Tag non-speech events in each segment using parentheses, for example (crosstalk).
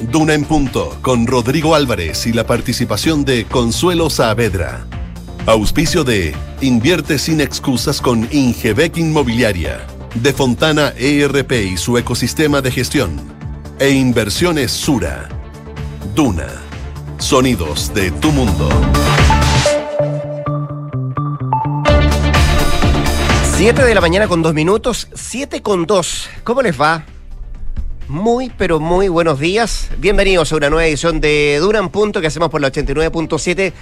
Duna en Punto, con Rodrigo Álvarez y la participación de Consuelo Saavedra. Auspicio de Invierte sin excusas con Ingebec Inmobiliaria, de Fontana ERP y su ecosistema de gestión, e Inversiones Sura. Duna. Sonidos de tu mundo. 7 de la mañana con dos minutos, 7 con 2. ¿Cómo les va? Muy, pero muy buenos días. Bienvenidos a una nueva edición de Duran Punto que hacemos por la 89.7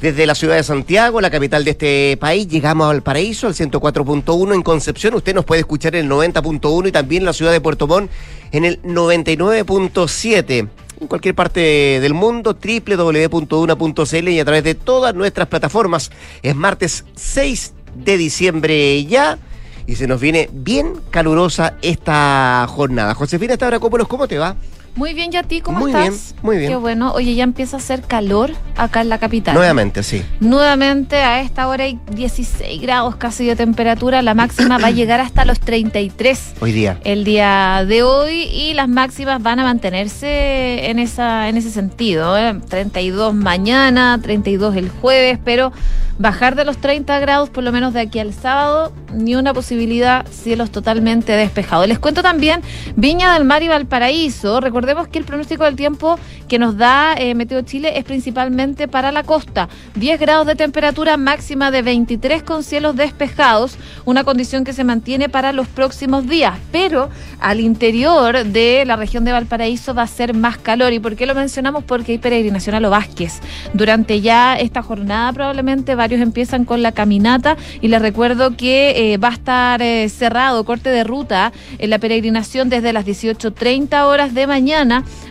desde la ciudad de Santiago, la capital de este país. Llegamos al paraíso, al 104.1 en Concepción. Usted nos puede escuchar en el 90.1 y también en la ciudad de Puerto Montt en el 99.7 en cualquier parte del mundo, www.duna.cl y a través de todas nuestras plataformas. Es martes 6 de diciembre ya y se nos viene bien calurosa esta jornada. Josefina Stavrakopoulos, ¿cómo te va? Muy bien, ¿y a ti cómo muy estás? Bien, muy bien. Qué bueno. Oye, ya empieza a hacer calor acá en la capital. Nuevamente, sí. Nuevamente, a esta hora hay 16 grados casi de temperatura. La máxima va a (clears throat) llegar hasta los 33. Hoy día. El día de hoy y las máximas van a mantenerse en, esa, en ese sentido. ¿eh? 32 mañana, 32 el jueves, pero bajar de los 30 grados por lo menos de aquí al sábado, ni una posibilidad, cielos totalmente despejados. Les cuento también Viña del Mar y Valparaíso. Recordemos que el pronóstico del tiempo que nos da eh, Meteo Chile es principalmente para la costa. 10 grados de temperatura máxima de 23 con cielos despejados, una condición que se mantiene para los próximos días, pero al interior de la región de Valparaíso va a ser más calor. ¿Y por qué lo mencionamos? Porque hay peregrinación a los Vázquez. Durante ya esta jornada probablemente varios empiezan con la caminata y les recuerdo que eh, va a estar eh, cerrado, corte de ruta en la peregrinación desde las 18.30 horas de mañana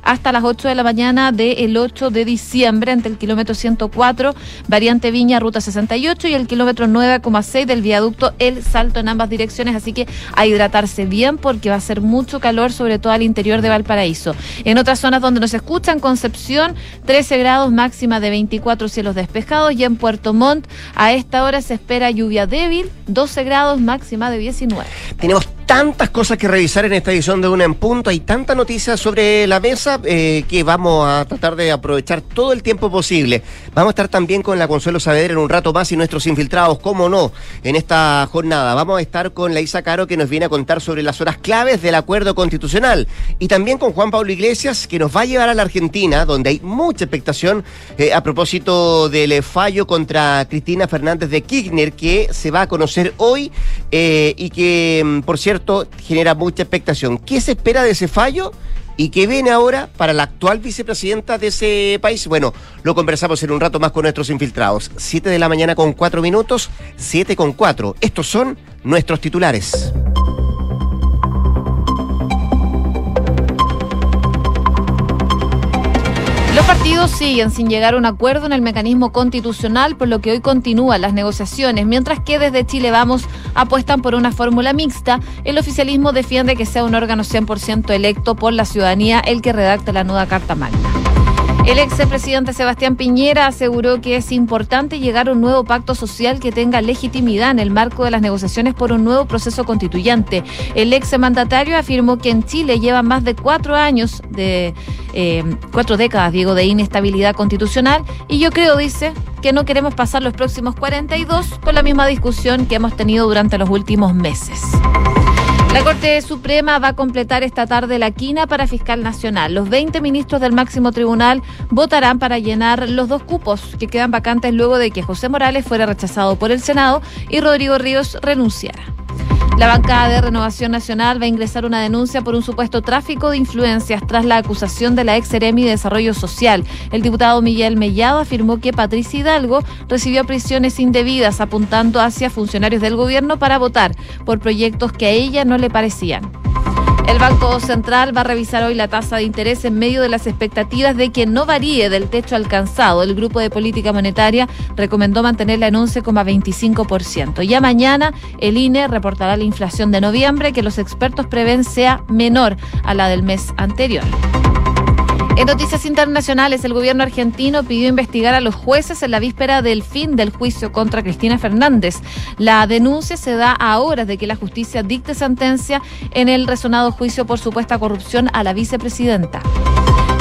hasta las 8 de la mañana del 8 de diciembre entre el kilómetro 104, variante Viña, ruta 68 y el kilómetro 9,6 del viaducto El Salto en ambas direcciones, así que a hidratarse bien porque va a ser mucho calor, sobre todo al interior de Valparaíso. En otras zonas donde nos escuchan, Concepción, 13 grados máxima de 24 cielos despejados y en Puerto Montt a esta hora se espera lluvia débil, 12 grados máxima de 19. Tenemos tantas cosas que revisar en esta edición de Una en Punto, hay tantas noticias sobre la mesa eh, que vamos a tratar de aprovechar todo el tiempo posible. Vamos a estar también con la Consuelo Saavedra en un rato más y nuestros infiltrados, cómo no, en esta jornada. Vamos a estar con la Isa Caro que nos viene a contar sobre las horas claves del acuerdo constitucional y también con Juan Pablo Iglesias que nos va a llevar a la Argentina, donde hay mucha expectación eh, a propósito del fallo contra Cristina Fernández de Kirchner que se va a conocer hoy eh, y que, mm, por cierto, genera mucha expectación. ¿Qué se espera de ese fallo? ¿Y qué viene ahora para la actual vicepresidenta de ese país? Bueno, lo conversamos en un rato más con nuestros infiltrados. Siete de la mañana con cuatro minutos, siete con cuatro. Estos son nuestros titulares. Partidos siguen sin llegar a un acuerdo en el mecanismo constitucional, por lo que hoy continúan las negociaciones, mientras que desde Chile Vamos apuestan por una fórmula mixta. El oficialismo defiende que sea un órgano 100% electo por la ciudadanía el que redacte la nueva Carta Magna. El ex presidente Sebastián Piñera aseguró que es importante llegar a un nuevo pacto social que tenga legitimidad en el marco de las negociaciones por un nuevo proceso constituyente. El ex mandatario afirmó que en Chile lleva más de cuatro años de eh, cuatro décadas, digo, de inestabilidad constitucional y yo creo, dice, que no queremos pasar los próximos 42 con la misma discusión que hemos tenido durante los últimos meses. La Corte Suprema va a completar esta tarde la quina para fiscal nacional. Los 20 ministros del máximo tribunal votarán para llenar los dos cupos que quedan vacantes luego de que José Morales fuera rechazado por el Senado y Rodrigo Ríos renunciara. La bancada de Renovación Nacional va a ingresar una denuncia por un supuesto tráfico de influencias tras la acusación de la ex Seremi de Desarrollo Social. El diputado Miguel Mellado afirmó que Patricia Hidalgo recibió prisiones indebidas apuntando hacia funcionarios del gobierno para votar por proyectos que a ella no le parecían. El Banco Central va a revisar hoy la tasa de interés en medio de las expectativas de que no varíe del techo alcanzado. El Grupo de Política Monetaria recomendó mantenerla en 11,25%. Ya mañana el INE reportará la inflación de noviembre que los expertos prevén sea menor a la del mes anterior. En noticias internacionales, el gobierno argentino pidió investigar a los jueces en la víspera del fin del juicio contra Cristina Fernández. La denuncia se da a horas de que la justicia dicte sentencia en el resonado juicio por supuesta corrupción a la vicepresidenta.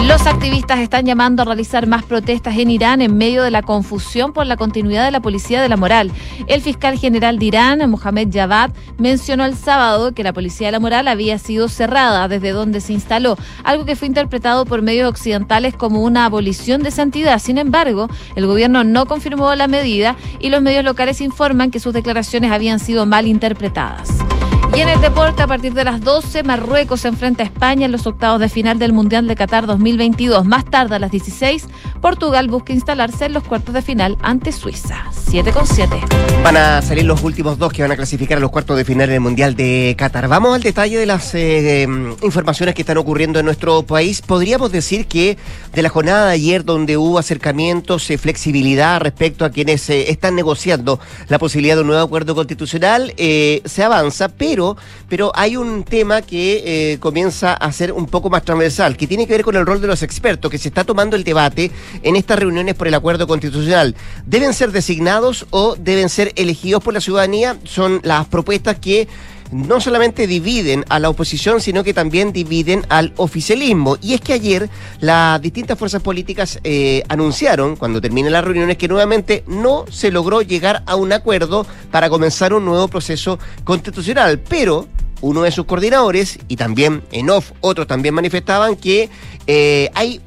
Los activistas están llamando a realizar más protestas en Irán en medio de la confusión por la continuidad de la policía de la moral. El fiscal general de Irán, Mohamed Javad, mencionó el sábado que la policía de la moral había sido cerrada desde donde se instaló, algo que fue interpretado por occidentales como una abolición de santidad. Sin embargo, el gobierno no confirmó la medida y los medios locales informan que sus declaraciones habían sido mal interpretadas. Y en el deporte, a partir de las 12, Marruecos se enfrenta a España en los octavos de final del Mundial de Qatar 2022. Más tarde, a las 16, Portugal busca instalarse en los cuartos de final ante Suiza. 7 con 7. Van a salir los últimos dos que van a clasificar a los cuartos de final en el Mundial de Qatar. Vamos al detalle de las eh, informaciones que están ocurriendo en nuestro país. Podríamos decir que de la jornada de ayer, donde hubo acercamientos, y flexibilidad respecto a quienes eh, están negociando la posibilidad de un nuevo acuerdo constitucional, eh, se avanza, pero pero, hay un tema que eh, comienza a ser un poco más transversal, que tiene que ver con el rol de los expertos, que se está tomando el debate en estas reuniones por el acuerdo constitucional. ¿Deben ser designados o deben ser elegidos por la ciudadanía? Son las propuestas que no solamente dividen a la oposición, sino que también dividen al oficialismo. Y es que ayer las distintas fuerzas políticas eh, anunciaron, cuando terminen las reuniones, que nuevamente no se logró llegar a un acuerdo para comenzar un nuevo proceso constitucional. Pero uno de sus coordinadores, y también en off otros también manifestaban que eh, hay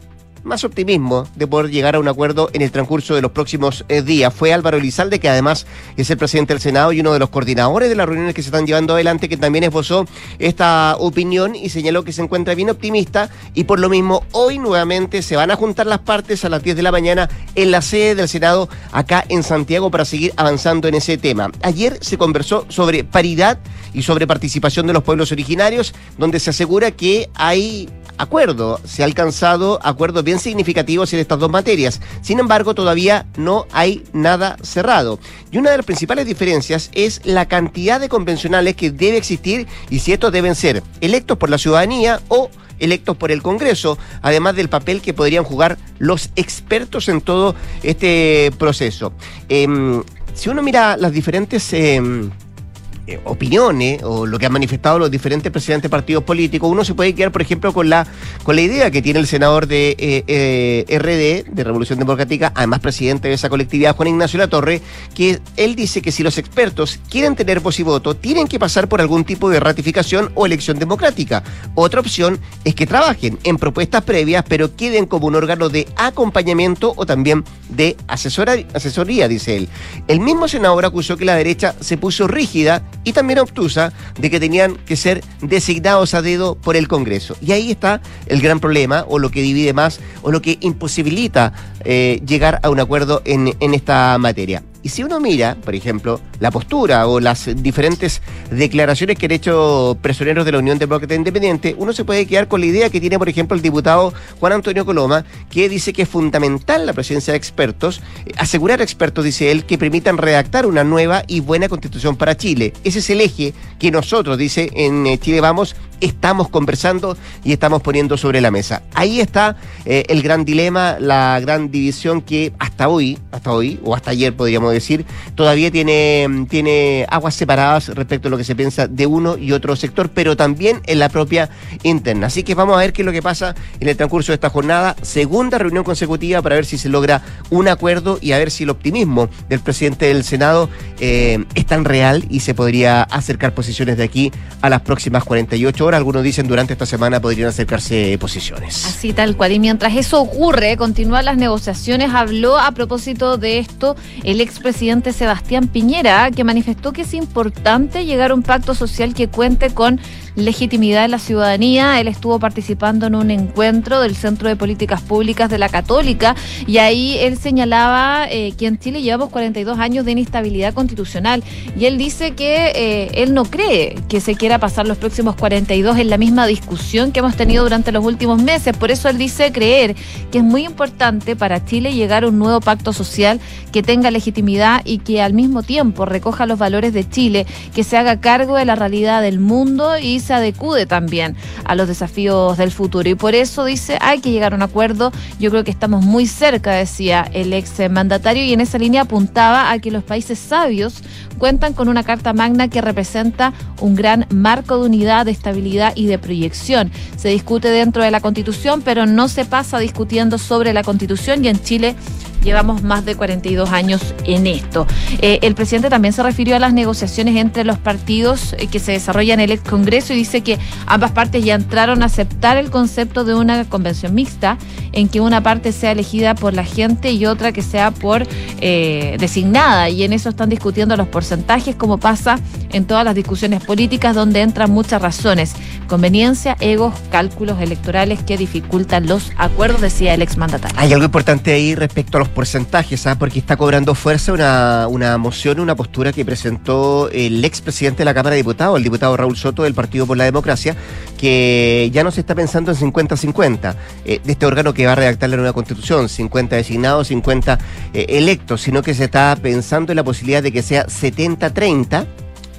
más optimismo de poder llegar a un acuerdo en el transcurso de los próximos eh, días. Fue Álvaro Elizalde, que además es el presidente del Senado y uno de los coordinadores de las reuniones que se están llevando adelante, que también esbozó esta opinión y señaló que se encuentra bien optimista y por lo mismo hoy nuevamente se van a juntar las partes a las 10 de la mañana en la sede del Senado acá en Santiago para seguir avanzando en ese tema. Ayer se conversó sobre paridad y sobre participación de los pueblos originarios, donde se asegura que hay acuerdo, se ha alcanzado acuerdos bien significativos en estas dos materias. Sin embargo, todavía no hay nada cerrado. Y una de las principales diferencias es la cantidad de convencionales que debe existir y si estos deben ser electos por la ciudadanía o electos por el Congreso, además del papel que podrían jugar los expertos en todo este proceso. Em, si uno mira las diferentes... Em, eh, opiniones o lo que han manifestado los diferentes presidentes de partidos políticos, uno se puede quedar, por ejemplo, con la, con la idea que tiene el senador de eh, eh, RD, de Revolución Democrática, además presidente de esa colectividad, Juan Ignacio Latorre, que él dice que si los expertos quieren tener voz y voto, tienen que pasar por algún tipo de ratificación o elección democrática. Otra opción es que trabajen en propuestas previas, pero queden como un órgano de acompañamiento o también de asesoría, dice él. El mismo senador acusó que la derecha se puso rígida y también obtusa de que tenían que ser designados a dedo por el Congreso. Y ahí está el gran problema, o lo que divide más, o lo que imposibilita eh, llegar a un acuerdo en, en esta materia. Y si uno mira, por ejemplo, la postura o las diferentes declaraciones que han hecho personeros de la Unión Demócrata Independiente, uno se puede quedar con la idea que tiene, por ejemplo, el diputado Juan Antonio Coloma, que dice que es fundamental la presencia de expertos, eh, asegurar expertos, dice él, que permitan redactar una nueva y buena constitución para Chile. Ese es el eje que nosotros, dice, en eh, Chile Vamos, estamos conversando y estamos poniendo sobre la mesa. Ahí está eh, el gran dilema, la gran división que hasta hoy, hasta hoy, o hasta ayer podríamos decir, todavía tiene, tiene aguas separadas respecto a lo que se piensa de uno y otro sector, pero también en la propia interna. Así que vamos a ver qué es lo que pasa en el transcurso de esta jornada. Segunda reunión consecutiva para ver si se logra un acuerdo y a ver si el optimismo del presidente del Senado eh, es tan real y se podría acercar posiciones de aquí a las próximas 48 horas. Algunos dicen durante esta semana podrían acercarse posiciones. Así tal cual. Y mientras eso ocurre, continúan las negociaciones. Habló a propósito de esto el expresidente Sebastián Piñera, que manifestó que es importante llegar a un pacto social que cuente con legitimidad de la ciudadanía. Él estuvo participando en un encuentro del Centro de Políticas Públicas de la Católica y ahí él señalaba eh, que en Chile llevamos 42 años de inestabilidad constitucional y él dice que eh, él no cree que se quiera pasar los próximos 42 en la misma discusión que hemos tenido durante los últimos meses. Por eso él dice creer que es muy importante para Chile llegar a un nuevo pacto social que tenga legitimidad y que al mismo tiempo recoja los valores de Chile, que se haga cargo de la realidad del mundo y se adecue también a los desafíos del futuro. Y por eso dice, hay que llegar a un acuerdo. Yo creo que estamos muy cerca, decía el ex mandatario, y en esa línea apuntaba a que los países sabios cuentan con una Carta Magna que representa un gran marco de unidad, de estabilidad y de proyección. Se discute dentro de la Constitución, pero no se pasa discutiendo sobre la Constitución y en Chile llevamos más de 42 años en esto. Eh, el presidente también se refirió a las negociaciones entre los partidos eh, que se desarrollan en el Congreso y dice que ambas partes ya entraron a aceptar el concepto de una convención mixta en que una parte sea elegida por la gente y otra que sea por eh, designada. Y en eso están discutiendo los porcentajes, como pasa en todas las discusiones políticas, donde entran muchas razones. Conveniencia, egos, cálculos electorales que dificultan los acuerdos, decía el exmandatario. Hay algo importante ahí respecto a los porcentajes, ¿sabes? porque está cobrando fuerza una, una moción, una postura que presentó el expresidente de la Cámara de Diputados, el diputado Raúl Soto del Partido por la Democracia, que ya no se está pensando en 50-50 eh, de este órgano que va a redactar la nueva constitución, 50 designados, 50 eh, electos, sino que se está pensando en la posibilidad de que sea 70-30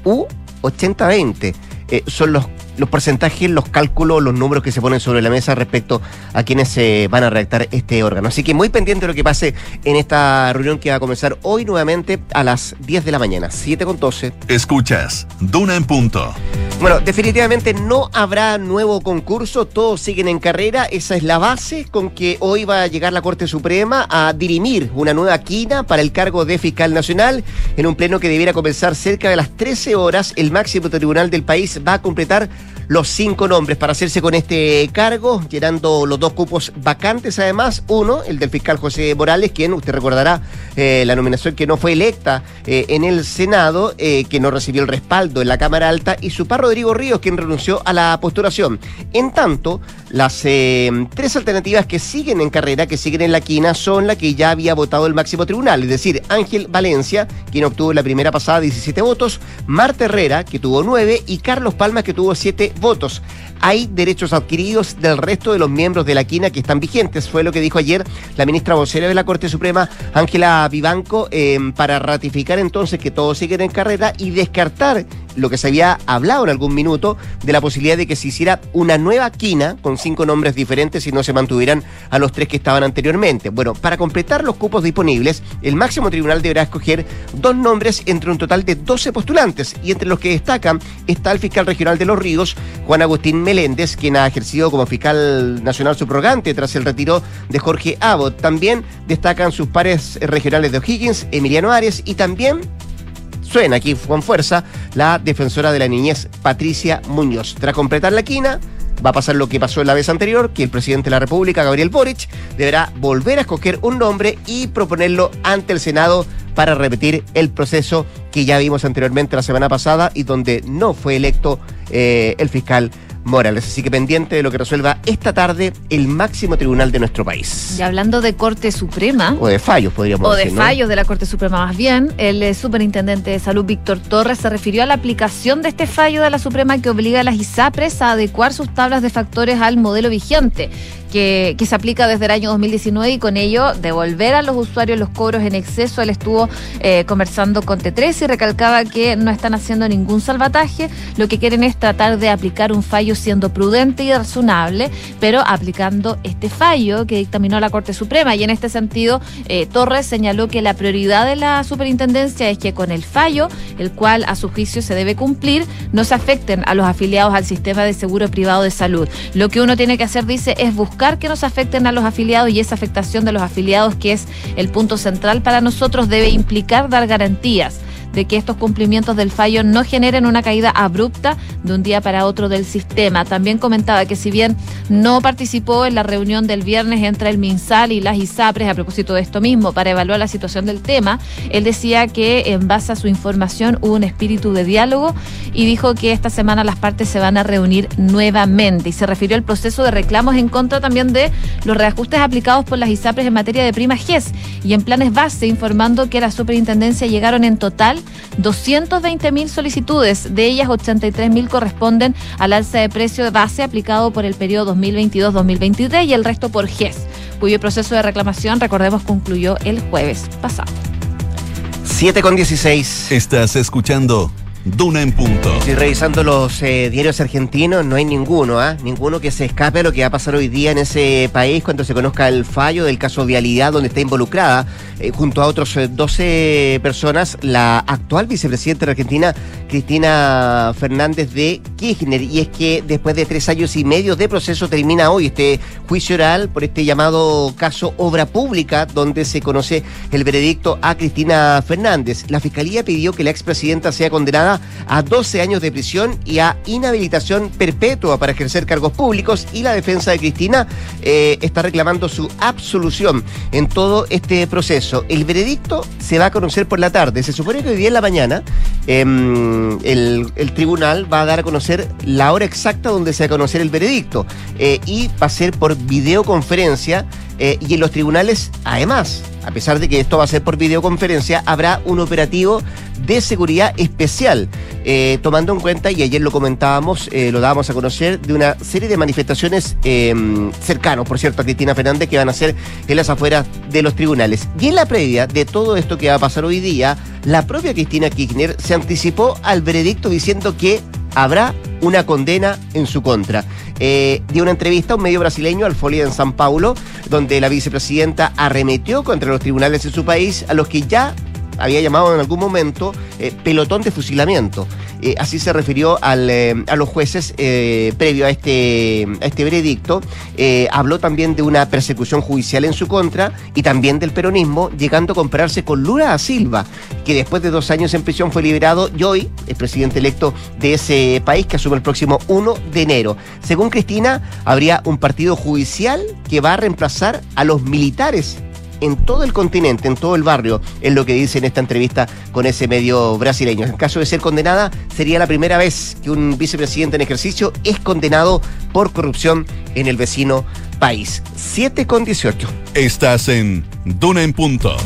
u 80-20. Eh, son los los porcentajes, los cálculos, los números que se ponen sobre la mesa respecto a quienes se van a redactar este órgano. Así que muy pendiente de lo que pase en esta reunión que va a comenzar hoy nuevamente a las 10 de la mañana, 7 con 12. Escuchas, Duna en punto. Bueno, definitivamente no habrá nuevo concurso, todos siguen en carrera, esa es la base con que hoy va a llegar la Corte Suprema a dirimir una nueva quina para el cargo de fiscal nacional en un pleno que debiera comenzar cerca de las 13 horas. El máximo tribunal del país va a completar los cinco nombres para hacerse con este cargo, llenando los dos cupos vacantes además. Uno, el del fiscal José Morales, quien usted recordará eh, la nominación que no fue electa eh, en el Senado, eh, que no recibió el respaldo en la Cámara Alta, y su par Rodrigo Ríos, quien renunció a la postulación. En tanto, las tres alternativas que siguen en carrera, que siguen en la quina, son la que ya había votado el máximo tribunal, es decir, Ángel Valencia, quien obtuvo la primera pasada 17 votos, Marta Herrera, que tuvo 9, y Carlos Palma, que tuvo 7 votos. Hay derechos adquiridos del resto de los miembros de la quina que están vigentes, fue lo que dijo ayer la ministra vocera de la Corte Suprema, Ángela Vivanco, em, para ratificar entonces que todos siguen en carrera y descartar lo que se había hablado en algún minuto de la posibilidad de que se hiciera una nueva quina con cinco nombres diferentes y no se mantuvieran a los tres que estaban anteriormente. Bueno, para completar los cupos disponibles, el máximo tribunal deberá escoger dos nombres entre un total de 12 postulantes y entre los que destacan está el fiscal regional de Los Ríos, Juan Agustín Meléndez, quien ha ejercido como fiscal nacional subrogante tras el retiro de Jorge Abbott. También destacan sus pares regionales de O'Higgins, Emiliano Ares y también suena aquí con fuerza la defensora de la niñez Patricia Muñoz. Tras completar la quina, va a pasar lo que pasó la vez anterior, que el presidente de la República, Gabriel Boric, deberá volver a escoger un nombre y proponerlo ante el Senado para repetir el proceso que ya vimos anteriormente la semana pasada y donde no fue electo eh, el fiscal Morales. Así que pendiente de lo que resuelva esta tarde el máximo tribunal de nuestro país. Y hablando de Corte Suprema. O de fallos, podríamos decir. O de fallos de la Corte Suprema, más bien. El eh, superintendente de salud, Víctor Torres, se refirió a la aplicación de este fallo de la Suprema que obliga a las ISAPRES a adecuar sus tablas de factores al modelo vigente que, se aplica desde el año 2019 y con ello devolver a los usuarios los cobros en exceso. Él estuvo eh, conversando con T3 y recalcaba que no están haciendo ningún salvataje. Lo que quieren es tratar de aplicar un fallo siendo prudente y razonable, pero aplicando este fallo que dictaminó la Corte Suprema. Y en este sentido, eh, Torres señaló que la prioridad de la superintendencia es que con el fallo, el cual a su juicio se debe cumplir, no se afecten a los afiliados al sistema de seguro privado de salud. Lo que uno tiene que hacer, dice, es buscar que nos afecten a los afiliados y esa afectación de los afiliados, que es el punto central para nosotros, debe implicar dar garantías de que estos cumplimientos del fallo no generen una caída abrupta de un día para otro del sistema. También comentaba que si bien no participó en la reunión del viernes entre el MinSal y las ISAPRES a propósito de esto mismo para evaluar la situación del tema, él decía que en base a su información hubo un espíritu de diálogo y dijo que esta semana las partes se van a reunir nuevamente y se refirió al proceso de reclamos en contra también de los reajustes aplicados por las ISAPRES en materia de prima GES y en planes base informando que la superintendencia llegaron en total 220 mil solicitudes, de ellas 83 mil corresponden al alza de precio de base aplicado por el periodo 2022-2023 y el resto por GES, cuyo proceso de reclamación, recordemos, concluyó el jueves pasado. 7 con 16. Estás escuchando Duna en punto. Estoy revisando los eh, diarios argentinos, no hay ninguno, ¿ah? Ninguno que se escape a lo que va a pasar hoy día en ese país cuando se conozca el fallo del caso Vialidad, donde está involucrada, eh, junto a otros 12 eh, personas, la actual vicepresidenta de Argentina, Cristina Fernández de Kirchner. Y es que después de tres años y medio de proceso termina hoy este juicio oral por este llamado caso Obra Pública, donde se conoce el veredicto a Cristina Fernández. La fiscalía pidió que la expresidenta sea condenada a 12 años de prisión y a inhabilitación perpetua para ejercer cargos públicos y la defensa de Cristina eh, está reclamando su absolución en todo este proceso. El veredicto se va a conocer por la tarde. Se supone que hoy día en la mañana em, el, tribunal va a dar a conocer la hora exacta donde se va a conocer el veredicto eh, y va a ser por videoconferencia eh, y en los tribunales, además, a pesar de que esto va a ser por videoconferencia, habrá un operativo de seguridad especial, eh, tomando en cuenta, y ayer lo comentábamos, eh, lo dábamos a conocer, de una serie de manifestaciones em, cercanos, por cierto, a Cristina Fernández, que van a ser en las afueras de los tribunales. Y en la previa de todo esto que va a pasar hoy día, la propia Cristina Kirchner se anticipó al veredicto diciendo que habrá una condena en su contra. Eh, dio una entrevista a un medio brasileño, al Folia en San Paulo, donde la vicepresidenta arremetió contra los tribunales de su país, a los que ya había llamado en algún momento eh, pelotón de fusilamiento. Eh, así se refirió eh, a los jueces previo a este, a este veredicto. habló también de una persecución judicial en su contra y también del peronismo, llegando a compararse con Lula da Silva, que después de dos años en prisión fue liberado y hoy es presidente electo de ese país que asume el próximo 1 de enero. Según Cristina, habría un partido judicial que va a reemplazar a los militares en todo el continente, en todo el barrio, es lo que dice en esta entrevista con ese medio brasileño. En caso de ser condenada, sería la primera vez que un vicepresidente en ejercicio es condenado por corrupción en el vecino país. 7 con 18. Estás en Duna en Punto.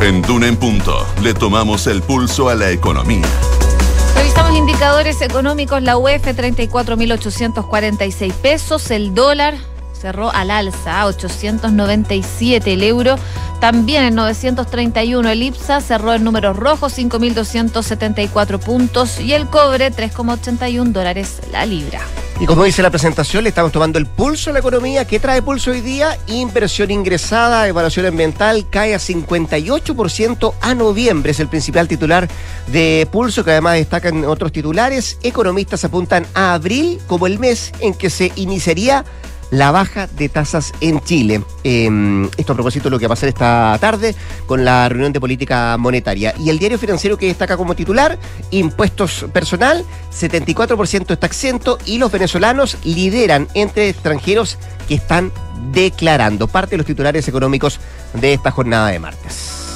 En Duna en Punto le tomamos el pulso a la economía. Revisamos indicadores económicos, la UEF 34.846 pesos, el dólar cerró al alza, 897 el euro. También en 931 el IPSA cerró en números rojos, 5.274 puntos. Y el cobre, 3,81 dólares la libra. Y como dice la presentación, le estamos tomando el pulso a la economía. ¿Qué trae pulso hoy día? Inversión ingresada, evaluación ambiental cae a 58% a noviembre. Es el principal titular de pulso, que además destacan otros titulares. Economistas apuntan a abril como el mes en que se iniciaría la baja de tasas en Chile. Em, esto a propósito de lo que va a pasar esta tarde con la reunión de política monetaria. Y el diario financiero que destaca como titular, impuestos personal, 74% está exento y los venezolanos lideran entre extranjeros que están declarando parte de los titulares económicos de esta jornada de martes.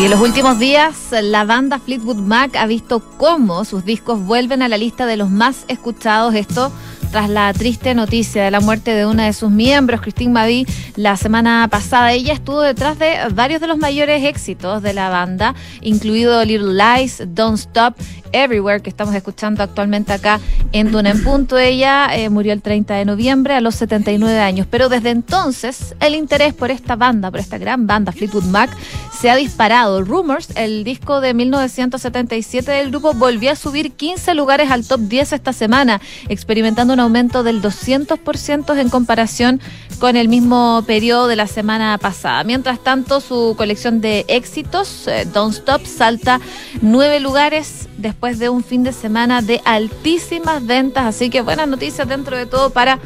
Hoy en los últimos días, la banda Fleetwood Mac ha visto cómo sus discos vuelven a la lista de los más escuchados. Esto tras la triste noticia de la muerte de una de sus miembros, Christine Mavi, la semana pasada. Ella estuvo detrás de varios de los mayores éxitos de la banda, incluido Little Lies, Don't Stop, Everywhere, que estamos escuchando actualmente acá en Duna en Punto. Ella eh, murió el 30 de noviembre a los 79 años, pero desde entonces el interés por esta banda, por esta gran banda Fleetwood Mac, se ha disparado. Rumors, el disco de 1977 del grupo, volvió a subir 15 lugares al top 10 esta semana, experimentando un aumento del 200% en comparación con el mismo periodo de la semana pasada. Mientras tanto, su colección de éxitos, eh, Don't Stop, salta nueve lugares después de un fin de semana de altísimas ventas. Así que buenas noticias dentro de todo para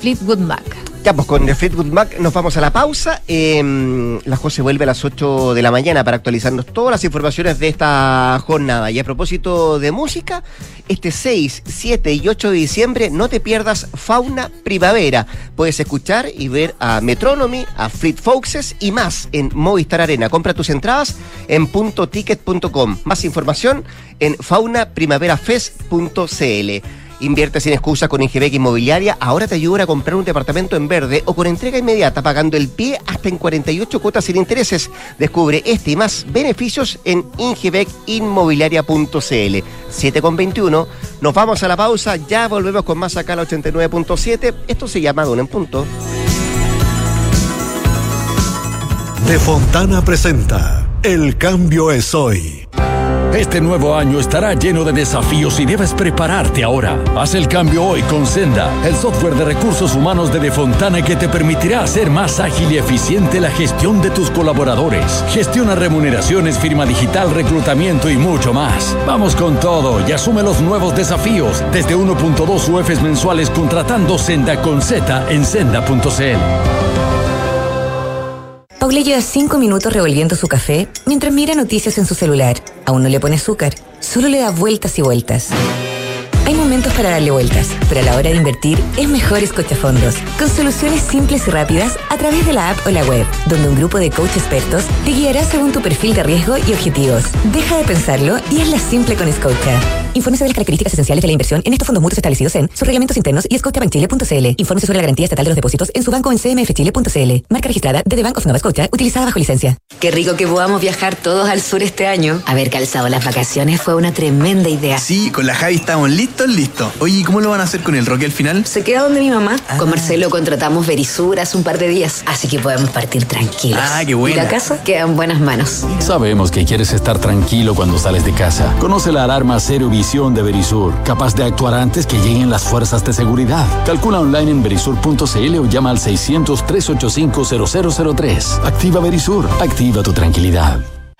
Fleetwood Mac. Ya, pues con Fleetwood Mac nos vamos a la pausa. Eh, la José vuelve a las 8 de la mañana para actualizarnos todas las informaciones de esta jornada. Y a propósito de música, este 6, 7 y 8 de diciembre no te pierdas Fauna Primavera. Puedes escuchar y ver a Metronomy, a Fleet Foxes y más en Movistar Arena. Compra tus entradas en puntoticket.com. Más información en faunaprimaverafest.cl. Invierte sin excusas con Ingebec Inmobiliaria. Ahora te ayuda a comprar un departamento en verde o con entrega inmediata pagando el pie hasta en 48 cuotas sin intereses. Descubre este y más beneficios en ingebecinmobiliaria.cl. 7 con 21. Nos vamos a la pausa. Ya volvemos con más acá a la 89.7. Esto se llama Duna en Punto. De Fontana presenta El cambio es hoy. Este nuevo año estará lleno de desafíos y debes prepararte ahora. Haz el cambio hoy con Senda, el software de recursos humanos de Defontana que te permitirá hacer más ágil y eficiente la gestión de tus colaboradores. Gestiona remuneraciones, firma digital, reclutamiento y mucho más. Vamos con todo y asume los nuevos desafíos desde 1.2 UFs mensuales contratando Senda con Z en senda.cl. Paula lleva cinco minutos revolviendo su café mientras mira noticias en su celular. Aún no le pone azúcar, solo le da vueltas y vueltas. Hay momentos para darle vueltas, pero a la hora de invertir es mejor fondos, con soluciones simples y rápidas a través de la app o la web, donde un grupo de coach expertos te guiará según tu perfil de riesgo y objetivos. Deja de pensarlo y hazla simple con Scotia. Infórmese sobre las características esenciales de la inversión en estos fondos mutuos establecidos en sus reglamentos internos y scotiabankchile.cl. Infórmese sobre la garantía estatal de los depósitos en su banco en cmfchile.cl. Marca registrada de The Bank of Nova Scotia, utilizada bajo licencia. Qué rico que podamos viajar todos al sur este año. Haber calzado las vacaciones fue una tremenda idea. Sí, con la Javi estamos listos, listos. Oye, ¿cómo lo van a hacer con el Roque al final? Se queda donde mi mamá. Con Marcelo contratamos Verisur hace un par de días, así que podemos partir tranquilos. Ah, qué bueno. Y la casa queda en buenas manos. Sabemos que quieres estar tranquilo cuando sales de casa. Conoce la alarma Cero De Verisur capaz de actuar antes que lleguen las fuerzas de seguridad. Calcula online en verisur.cl o llama al 600-385-0003. Activa Verisur, activa tu tranquilidad.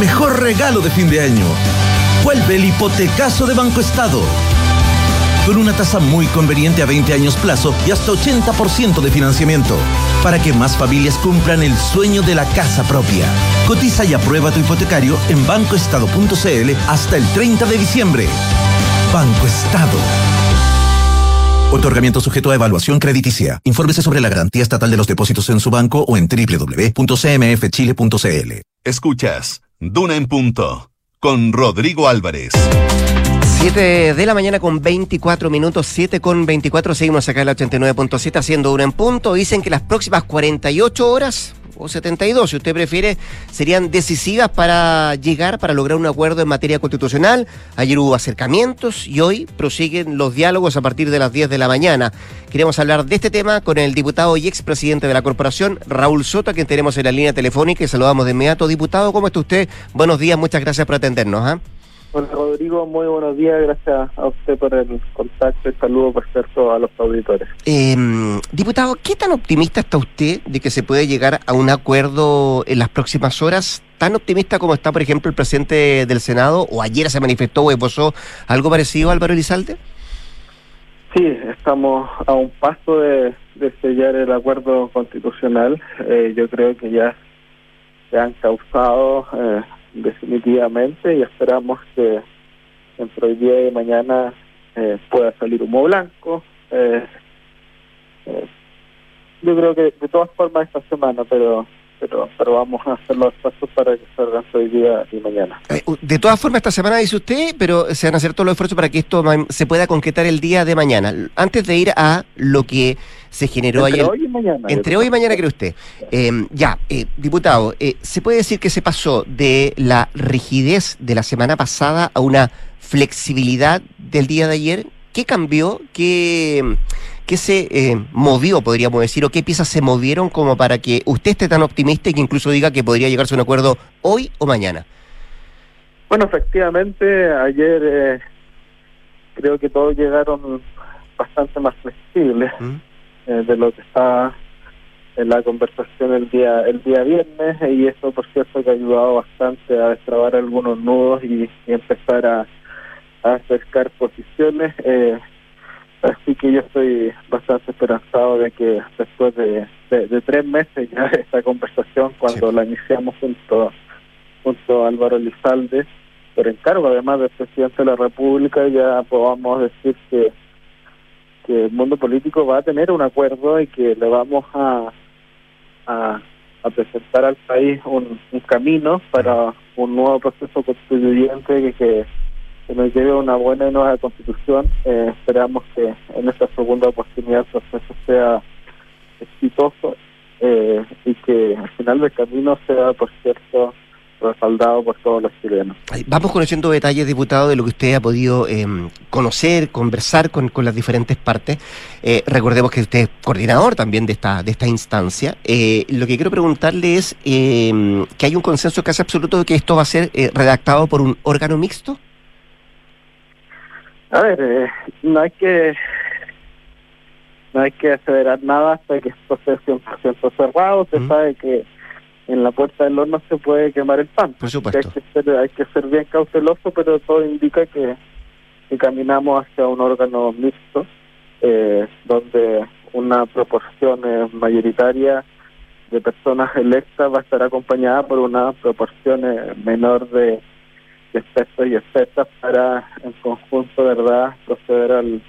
mejor regalo de fin de año. Vuelve el hipotecaso de Banco Estado. Con una tasa muy conveniente a 20 años plazo y hasta 80% de financiamiento. Para que más familias cumplan el sueño de la casa propia. Cotiza y aprueba tu hipotecario en bancoestado.cl hasta el 30 de diciembre. Banco Estado. Otorgamiento sujeto a evaluación crediticia. Infórmese sobre la garantía estatal de los depósitos en su banco o en www.cmfchile.cl. Escuchas Duna en punto con Rodrigo Álvarez. 7 de la mañana con 24 minutos, 7 con 24, seguimos acá en la 89.7 haciendo una en punto. Dicen que las próximas 48 horas o 72, si usted prefiere, serían decisivas para llegar, para lograr un acuerdo en materia constitucional. Ayer hubo acercamientos y hoy prosiguen los diálogos a partir de las 10 de la mañana. Queremos hablar de este tema con el diputado y expresidente de la corporación, Raúl Soto, quien tenemos en la línea telefónica y saludamos de inmediato. Diputado, ¿cómo está usted? Buenos días, muchas gracias por atendernos. ¿ah? Hola Rodrigo, muy buenos días, gracias a usted por el contacto y saludo por cierto a los auditores. Eh, diputado, ¿qué tan optimista está usted de que se puede llegar a un acuerdo en las próximas horas? ¿Tan optimista como está, por ejemplo, el presidente del Senado o ayer se manifestó o esbozó algo parecido, Álvaro Elizalde? Sí, estamos a un paso de, sellar el acuerdo constitucional. Eh, yo creo que ya se han causado... Eh, definitivamente y esperamos que entre hoy día y mañana eh, pueda salir humo blanco. Eh, eh, yo creo que de todas formas esta semana, pero pero pero vamos a hacer los pasos para que salga hoy día y mañana. De todas formas, esta semana dice usted, pero se van a hacer todos los esfuerzos para que esto se pueda concretar el día de mañana. Antes de ir a lo que se generó entre ayer. Hoy y mañana, entre hoy y mañana, cree usted. Em, ya, eh, diputado, eh, ¿se puede decir que se pasó de la rigidez de la semana pasada a una flexibilidad del día de ayer? ¿Qué cambió? ¿Qué, qué se eh, movió, podríamos decir, o qué piezas se movieron como para que usted esté tan optimista y que incluso diga que podría llegarse a un acuerdo hoy o mañana? Bueno, efectivamente, ayer eh, creo que todos llegaron bastante más flexibles ¿Mm? Eh, de lo que estaba en la conversación el día el día viernes y eso por cierto que ha ayudado bastante a destrabar algunos nudos y, y empezar a, a acercar posiciones eh, así que yo estoy bastante esperanzado de que después de, de, de tres meses ya de (laughs) esta conversación cuando la iniciamos junto junto a Álvaro Lizalde por encargo además del presidente de la República ya podamos decir que que el mundo político va a tener un acuerdo y que le vamos a, a, presentar al país un, un camino para un nuevo proceso constituyente que, que, que nos lleve a una buena y nueva constitución. Eh, esperamos que en esta segunda oportunidad el proceso sea exitoso eh, y que al final del camino sea, por cierto, respaldado por todos los chilenos. Vamos conociendo detalles, diputado, de lo que usted ha podido eh, conocer, conversar con, con, las diferentes partes. Eh, recordemos que usted es coordinador también de esta, de esta instancia. Eh, lo que quiero preguntarle es que hay un consenso casi absoluto de que esto va a ser redactado por un órgano mixto. A ver, no hay que no hay que acelerar nada hasta que esto sea 100% cerrado. Se sabe que en la puerta del horno se puede quemar el pan. Por supuesto. Hay que ser, hay que ser bien cauteloso, pero todo indica que, que caminamos hacia un órgano mixto, eh, donde una proporción eh, mayoritaria de personas electas va a estar acompañada por una proporción eh, menor de, de expertos y expertas para, en conjunto, verdad, proceder al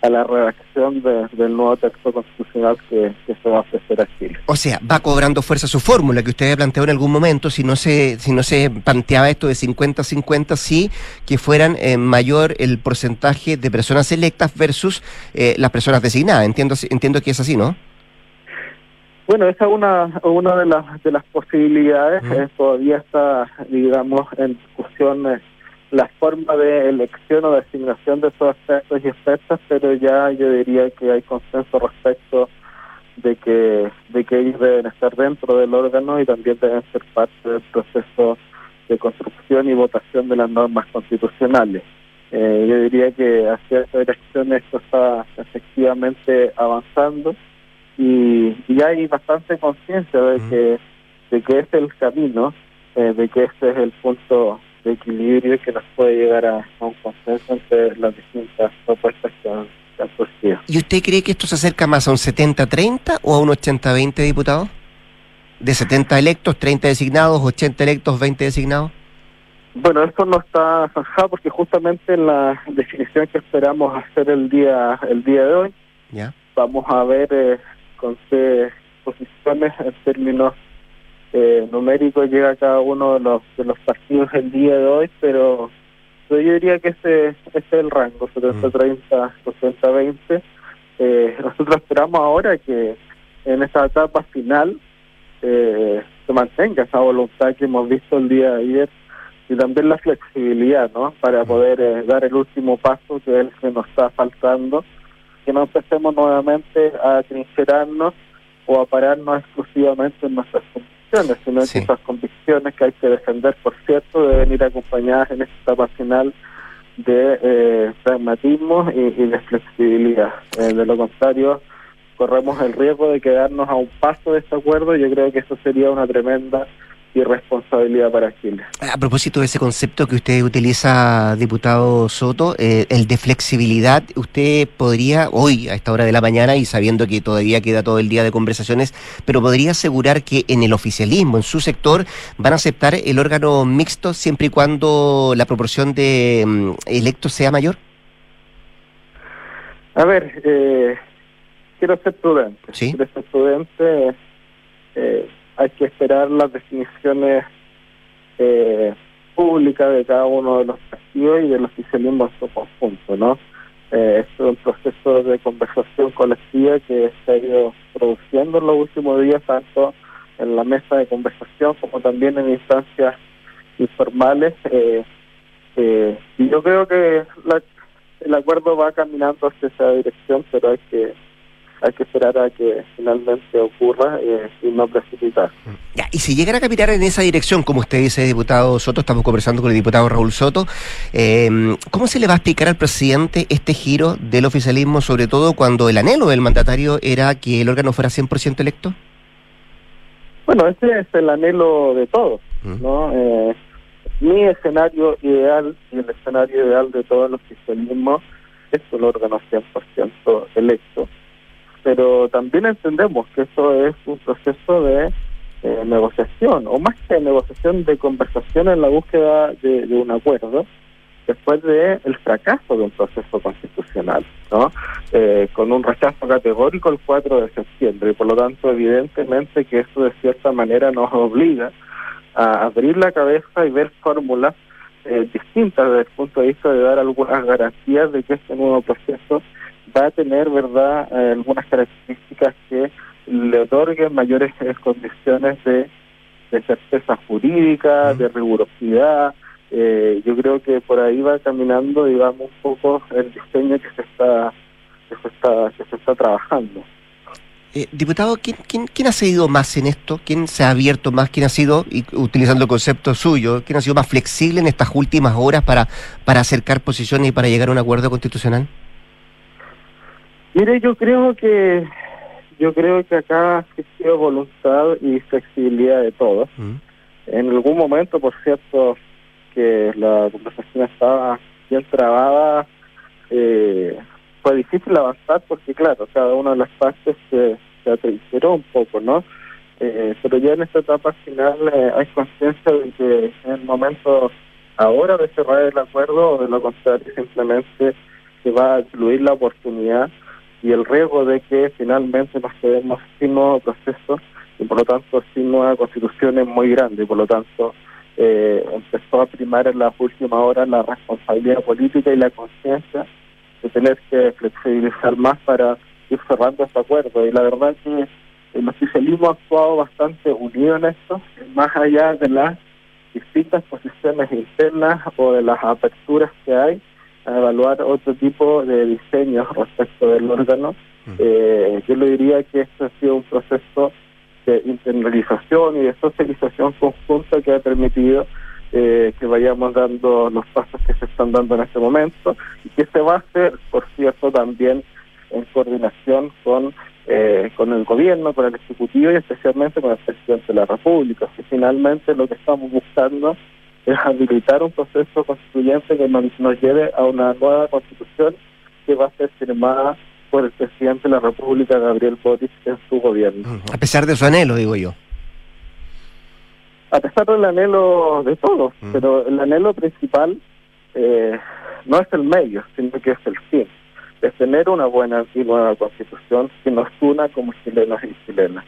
a la redacción de, del nuevo texto constitucional que, que, se va a ofrecer a Chile. O sea, va cobrando fuerza su fórmula que usted planteó en algún momento, si no se, si no se planteaba esto de 50-50, sí que fueran eh, mayor el porcentaje de personas electas versus eh, las personas designadas. Entiendo, entiendo que es así, ¿no? Bueno, esa es una, una de las de las posibilidades, eh, todavía está, digamos, en discusión la forma de elección o de asignación de esos expertos y expertas, pero ya yo diría que hay consenso respecto de que de que ellos deben estar dentro del órgano y también deben ser parte del proceso de construcción y votación de las normas constitucionales. Eh, yo diría que hacia esa dirección esto está efectivamente avanzando y, y hay bastante conciencia de que de que este es el camino, eh, de que este es el punto de equilibrio que nos puede llegar a, a un consenso entre las distintas propuestas que han, que han surgido. ¿Y usted cree que esto se acerca más a un 70-30 o a un 80-20, diputado? ¿De 70 electos, 30 designados, 80 electos, 20 designados? Bueno, esto no está zanjado porque justamente en la definición que esperamos hacer el día el día de hoy, ¿Ya? vamos a ver eh, con qué posiciones en términos eh, numérico llega cada uno de los de los partidos el día de hoy, pero, pero yo diría que ese, ese es el rango, 70-30, 60-20. Eh, nosotros esperamos ahora que en esta etapa final eh, se mantenga esa voluntad que hemos visto el día de ayer y también la flexibilidad, ¿no? Para poder eh, dar el último paso que es el que nos está faltando, que no empecemos nuevamente a trincherarnos o a pararnos exclusivamente en nuestras convicciones, sino sí. que esas convicciones que hay que defender, por cierto, deben ir acompañadas en esta etapa final de eh, pragmatismo y, y, de flexibilidad. Eh, de lo contrario, corremos el riesgo de quedarnos a un paso de este acuerdo y yo creo que eso sería una tremenda irresponsabilidad para Chile. A propósito de ese concepto que usted utiliza, diputado Soto, eh, el de flexibilidad, usted podría, hoy a esta hora de la mañana y sabiendo que todavía queda todo el día de conversaciones, pero podría asegurar que en el oficialismo, en su sector, van a aceptar el órgano mixto siempre y cuando la proporción de um, electos sea mayor? A ver, eh, quiero ser prudente. ¿Sí? Quiero ser prudente. Eh, hay que esperar las definiciones eh, públicas de cada uno de los partidos y del oficialismo en su conjunto, ¿no? Eh, es un proceso de conversación colectiva que se ha ido produciendo en los últimos días, tanto en la mesa de conversación como también en instancias informales. Eh, eh, y yo creo que la, el acuerdo va caminando hacia esa dirección, pero hay que hay que esperar a que finalmente ocurra eh, y no precipitar. Ya, y si llegara a caminar en esa dirección, como usted dice, diputado Soto, estamos conversando con el diputado Raúl Soto, eh, ¿cómo se le va a explicar al presidente este giro del oficialismo, sobre todo cuando el anhelo del mandatario era que el órgano fuera 100% electo? Bueno, ese es el anhelo de todos, ¿no? Eh, mi escenario ideal y el escenario ideal de todos los oficialismos es un órgano 100% electo pero también entendemos que esto es un proceso de eh, negociación, o más que negociación, de conversación en la búsqueda de, un acuerdo, después del el fracaso de un proceso constitucional, ¿no? Eh, con un rechazo categórico el 4 de septiembre, y por lo tanto, evidentemente que esto de cierta manera nos obliga a abrir la cabeza y ver fórmulas eh, distintas desde el punto de vista de dar algunas garantías de que este nuevo proceso va a tener, ¿verdad?, eh, algunas características que le otorguen mayores eh, condiciones de, certeza jurídica, de rigurosidad. Eh, yo creo que por ahí va caminando, digamos, un poco el diseño que se está que se está que se está trabajando. diputado, ¿quién, quién, quién ha seguido más en esto? ¿Quién se ha abierto más? ¿Quién ha sido, y utilizando el concepto suyo, quién ha sido más flexible en estas últimas horas para, para acercar posiciones y para llegar a un acuerdo constitucional? Mire, yo creo que yo creo que acá ha existido voluntad y flexibilidad de todos. Mm. En algún momento, por cierto, que la conversación estaba bien trabada, eh, fue difícil avanzar porque, claro, cada una de las partes se, se un poco, ¿no? Eh, pero ya en esta etapa final eh, hay conciencia de que en el momento ahora de cerrar el acuerdo o de lo contrario simplemente se va a incluir la oportunidad y el riesgo de que finalmente nos quedemos sin nuevo proceso y por lo tanto sin nueva constitución es muy grande y por lo tanto eh, empezó a primar en las últimas horas la responsabilidad política y la conciencia de tener que flexibilizar más para ir cerrando este acuerdo. Y la verdad es que el oficialismo ha actuado bastante unido en esto, más allá de las distintas posiciones internas o de las aperturas que hay, a evaluar otro tipo de diseños respecto del órgano. Mm. Eh, yo le diría que esto ha sido un proceso de internalización y de socialización conjunta que ha permitido eh, que vayamos dando los pasos que se están dando en este momento y que se va a hacer, por cierto, también en coordinación con eh, con el gobierno, con el Ejecutivo y especialmente con el presidente de la República. Que finalmente lo que estamos buscando es habilitar un proceso constituyente que nos, lleve a una nueva constitución que va a ser firmada por el presidente de la República, Gabriel Boric, en su gobierno. A pesar de su anhelo, digo yo. A pesar del anhelo de todos, pero el anhelo principal eh, no es el medio, sino que es el fin. Es tener una buena y nueva constitución que nos una como chilenos y chilenas.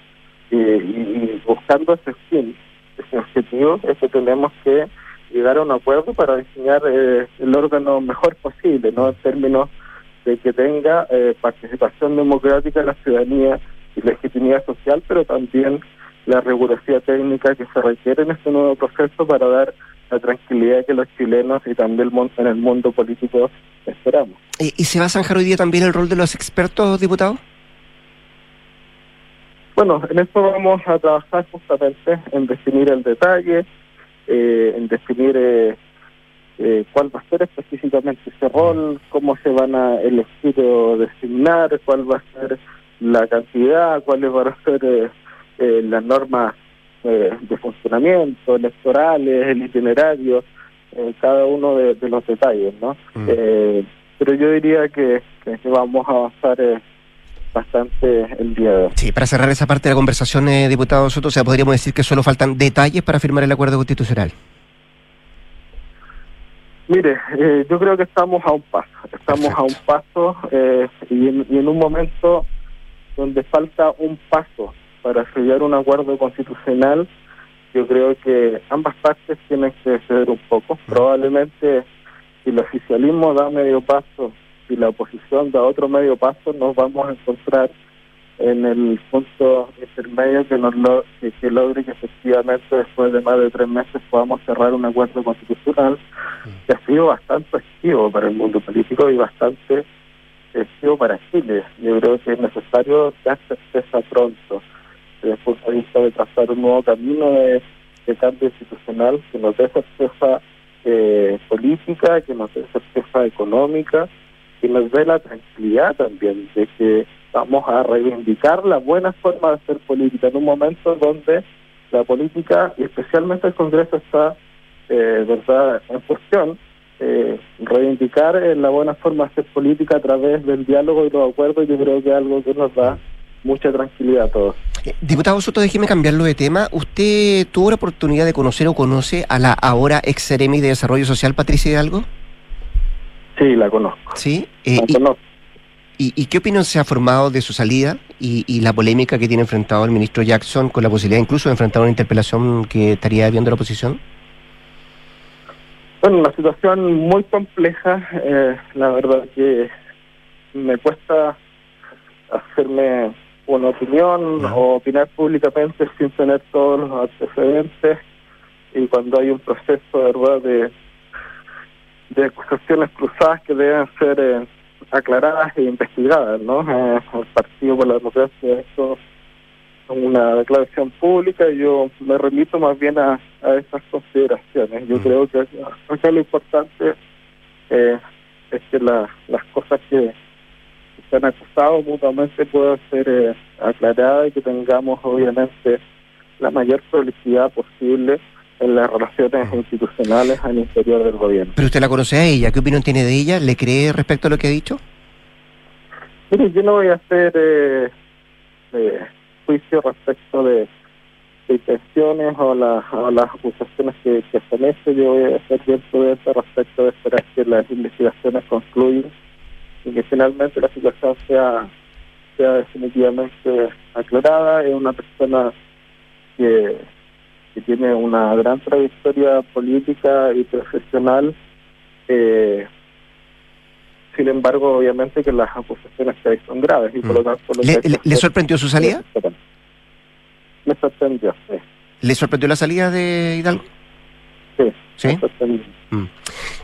Y, y buscando ese fin, ese objetivo, es que tenemos que llegar a un acuerdo para diseñar eh, el órgano mejor posible, ¿no? En términos de que tenga eh, participación democrática en la ciudadanía y legitimidad social, pero también la rigurosidad técnica que se requiere en este nuevo proceso para dar la tranquilidad que los chilenos y también en el mundo político esperamos. ¿Y, se va a zanjar hoy día también el rol de los expertos, diputados? Bueno, en esto vamos a trabajar justamente en definir el detalle, eh, en definir eh, eh, cuál va a ser específicamente ese rol, cómo se van a elegir o designar, cuál va a ser la cantidad, cuáles van a ser las normas de funcionamiento, electorales, el itinerario, cada uno de, los detalles, ¿no? Mm. pero yo diría que, que vamos a avanzar bastante el día de hoy. Sí, para cerrar esa parte de la conversación, eh, diputado Soto, o sea, podríamos decir que solo faltan detalles para firmar el acuerdo constitucional. Mire, eh, yo creo que estamos a un paso, estamos a un paso eh, y, en, un momento donde falta un paso para sellar un acuerdo constitucional, yo creo que ambas partes tienen que ceder un poco. Probablemente si el oficialismo da medio paso si la oposición da otro medio paso, nos vamos a encontrar en el punto intermedio que, nos lo, que, logre que efectivamente después de más de tres meses podamos cerrar un acuerdo constitucional que ha sido bastante activo para el mundo político y bastante activo para Chile. Yo creo que es necesario dar certeza pronto desde el punto de vista de trazar un nuevo camino de, cambio institucional que nos dé certeza eh, política, que nos dé certeza económica, que nos dé la tranquilidad también de que vamos a reivindicar la buena forma de hacer política en un momento donde la política, y especialmente el Congreso, está eh, verdad en cuestión. Eh, reivindicar eh, la buena forma de hacer política a través del diálogo y los acuerdos, yo creo que es algo que nos da mucha tranquilidad a todos. Eh, diputado Soto, déjeme cambiarlo de tema. ¿Usted tuvo la oportunidad de conocer o conoce a la ahora ex de Desarrollo Social, Patricia Hidalgo? Sí, la conozco. ¿Sí? la conozco. ¿Y, qué opinión se ha formado de su salida y, la polémica que tiene enfrentado el ministro Jackson con la posibilidad incluso de enfrentar una interpelación que estaría viendo la oposición? Bueno, una situación muy compleja. Eh, la verdad que me cuesta hacerme una opinión o opinar públicamente sin tener todos los antecedentes y cuando hay un proceso verdad de, de acusaciones cruzadas que deben ser eh, aclaradas e investigadas, ¿no? Eh, el Partido por la Democracia, esto es una declaración pública y yo me remito más bien a, a esas consideraciones. Yo mm. creo que acá lo importante eh, es que las cosas que se han acusado mutuamente puedan ser eh, aclaradas y que tengamos obviamente la mayor publicidad posible en las relaciones institucionales al interior del gobierno. Pero usted la conoce a ella, ¿qué opinión tiene de ella? ¿Le cree respecto a lo que ha dicho? Mire, yo no voy a hacer eh, eh, juicio respecto de, intenciones o, las acusaciones que, que se hacen. Yo voy a ser bien prudente respecto de esperar que las investigaciones concluyan y que finalmente la situación sea, sea definitivamente aclarada. Es una persona que que tiene una gran trayectoria política y profesional. Eh, sin embargo, obviamente que las acusaciones que hay son graves. Y por lo mm. tanto, ¿Le, sorprendió su salida? Me sorprendió, sí. ¿Le sorprendió la salida de Hidalgo? Sí. ¿Sí? Mm.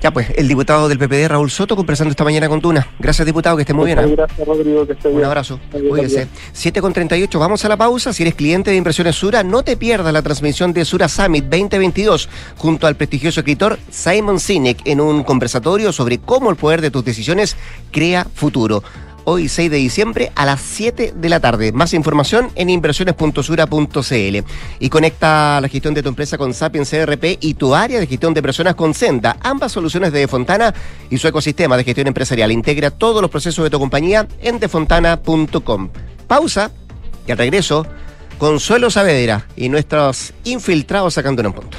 Ya pues, el diputado del PPD, Raúl Soto, conversando esta mañana con Tuna. Gracias, diputado, que esté muy bien. ¿eh? Gracias, Rodrigo, que esté bien. Un abrazo. Cuídese. 7 con 38, vamos a la pausa. Si eres cliente de Impresiones Sura, no te pierdas la transmisión de Sura Summit 2022 junto al prestigioso escritor Simon Sinek en un conversatorio sobre cómo el poder de tus decisiones crea futuro hoy 6 de diciembre a las 7 de la tarde. Más información en inversiones.sura.cl. Y conecta la gestión de tu empresa con Sapiens CRP y tu área de gestión de personas con Senda. Ambas soluciones de Fontana y su ecosistema de gestión empresarial. Integra todos los procesos de tu compañía en defontana.com. Pausa y al regreso, Consuelo Saavedra y nuestros infiltrados sacando un punto.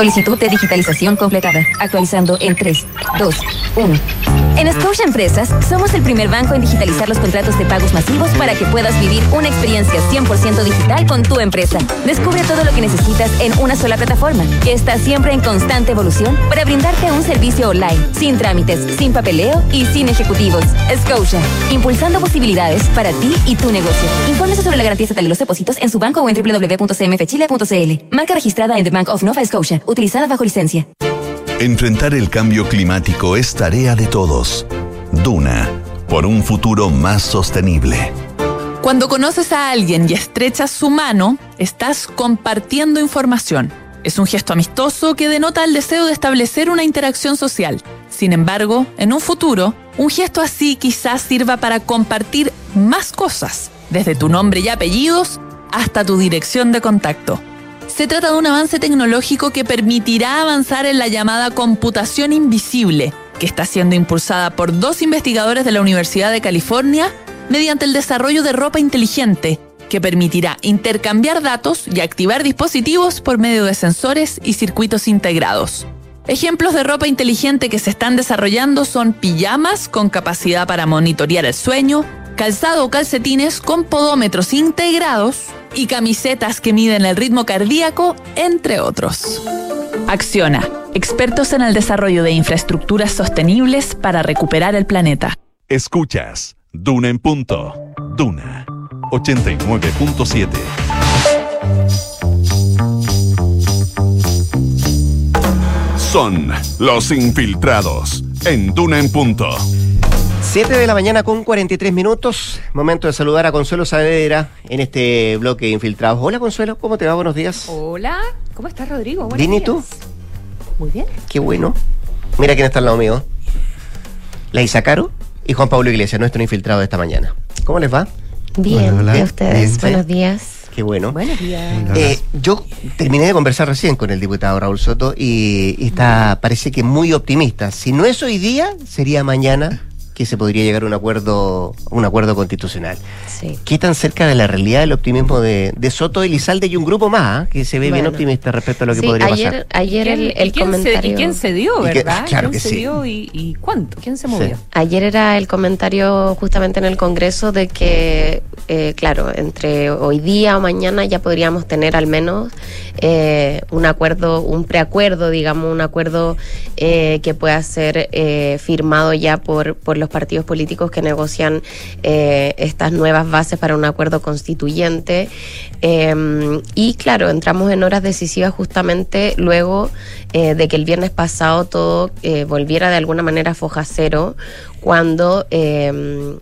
Solicitud de digitalización completada. Actualizando en 3, 2, 1. En Scotia Empresas somos el primer banco en digitalizar los contratos de pagos masivos para que puedas vivir una experiencia 100% digital con tu empresa. Descubre todo lo que necesitas en una sola plataforma, que está siempre en constante evolución para brindarte un servicio online, sin trámites, sin papeleo y sin ejecutivos. Scotia, impulsando posibilidades para ti y tu negocio. Infórmese sobre la garantía estatal de los depósitos en su banco o en www.cmfchile.cl. Marca registrada en The Bank of Nova Scotia, utilizada bajo licencia. Enfrentar el cambio climático es tarea de todos. Duna, por un futuro más sostenible. Cuando conoces a alguien y estrechas su mano, estás compartiendo información. Es un gesto amistoso que denota el deseo de establecer una interacción social. Sin embargo, en un futuro, un gesto así quizás sirva para compartir más cosas, desde tu nombre y apellidos hasta tu dirección de contacto. Se trata de un avance tecnológico que permitirá avanzar en la llamada computación invisible, que está siendo impulsada por dos investigadores de la Universidad de California mediante el desarrollo de ropa inteligente, que permitirá intercambiar datos y activar dispositivos por medio de sensores y circuitos integrados. Ejemplos de ropa inteligente que se están desarrollando son pijamas con capacidad para monitorear el sueño, calzado o calcetines con podómetros integrados y camisetas que miden el ritmo cardíaco, entre otros. Acciona, expertos en el desarrollo de infraestructuras sostenibles para recuperar el planeta. Escuchas Duna en punto. Duna 89.7. Son los infiltrados en Duna en punto. 7 de la mañana con 43 minutos. Momento de saludar a Consuelo Saavedra en este bloque de infiltrados. Hola Consuelo, ¿cómo te va? Buenos días. Hola, ¿cómo estás Rodrigo? Buenos ¿Bien y días. tú? Muy bien. Qué bueno. Mira quién está al lado mío. La Isacaro y Juan Pablo Iglesias, nuestro infiltrado de esta mañana. ¿Cómo les va? Bien, Hola, hola. ¿y ustedes? Bien. Buenos días. Qué bueno. Buenos días. Eh, yo terminé de conversar recién con el diputado Raúl Soto y, y está, parece que muy optimista. Si no es hoy día, sería mañana que se podría llegar a un acuerdo, un acuerdo constitucional. Sí. ¿Qué tan cerca de la realidad el optimismo de, de Soto, Elizalde y un grupo más ah, que se ve bien optimista respecto a lo que Sí, podría ayer, pasar? ayer ¿Quién- el, el y quién se- comentario. ¿Y quién se dio, que- verdad? claro ¿Quién que se sí. dio y, y cuánto? ¿Quién se movió? Ayer era el comentario justamente en el Congreso de que, eh, claro, entre hoy día o mañana ya podríamos tener al menos eh, un acuerdo, un preacuerdo, digamos, un acuerdo eh, que pueda ser eh, firmado ya por, por los partidos políticos que negocian eh, estas nuevas bases para un acuerdo constituyente. Eh, y claro, entramos en horas decisivas justamente luego eh, de que el viernes pasado todo eh, volviera de alguna manera a foja cero, cuando eh,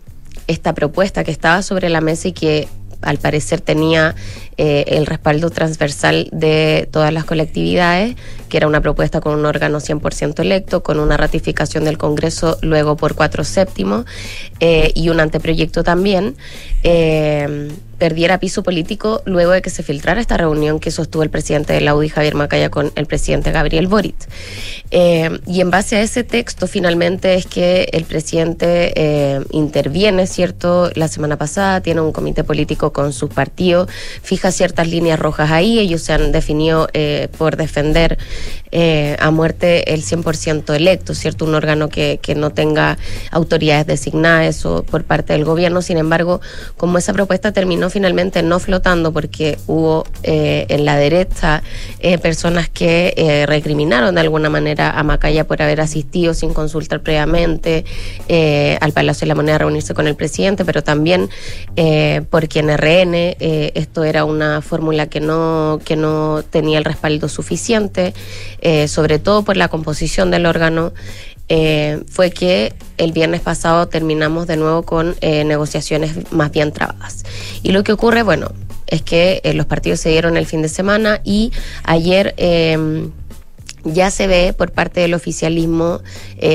esta propuesta que estaba sobre la mesa y que al parecer tenía eh, el respaldo transversal de todas las colectividades, que era una propuesta con un órgano 100% electo, con una ratificación del Congreso luego por cuatro séptimos eh, y un anteproyecto también, eh, perdiera piso político luego de que se filtrara esta reunión que sostuvo el presidente de la UDI, Javier Macaya, con el presidente Gabriel Boric. Eh, y en base a ese texto, finalmente es que el presidente eh, interviene, ¿cierto? La semana pasada tiene un comité político con sus partidos, fija ciertas líneas rojas ahí, ellos se han definido eh, por defender eh, a muerte el 100% electo, ¿cierto? Un órgano que, que no tenga autoridades designadas eso por parte del gobierno. Sin embargo, como esa propuesta terminó finalmente no flotando porque hubo eh, en la derecha eh, personas que eh, recriminaron de alguna manera a Macaya por haber asistido sin consultar previamente al Palacio de la Moneda a reunirse con el presidente, pero también porque en RN esto era una fórmula que no, que no tenía el respaldo suficiente, sobre todo por la composición del órgano eh, fue que el viernes pasado terminamos de nuevo con eh, negociaciones más bien trabadas. Y lo que ocurre, bueno, es que eh, los partidos se dieron el fin de semana y ayer... eh, ya se ve por parte del oficialismo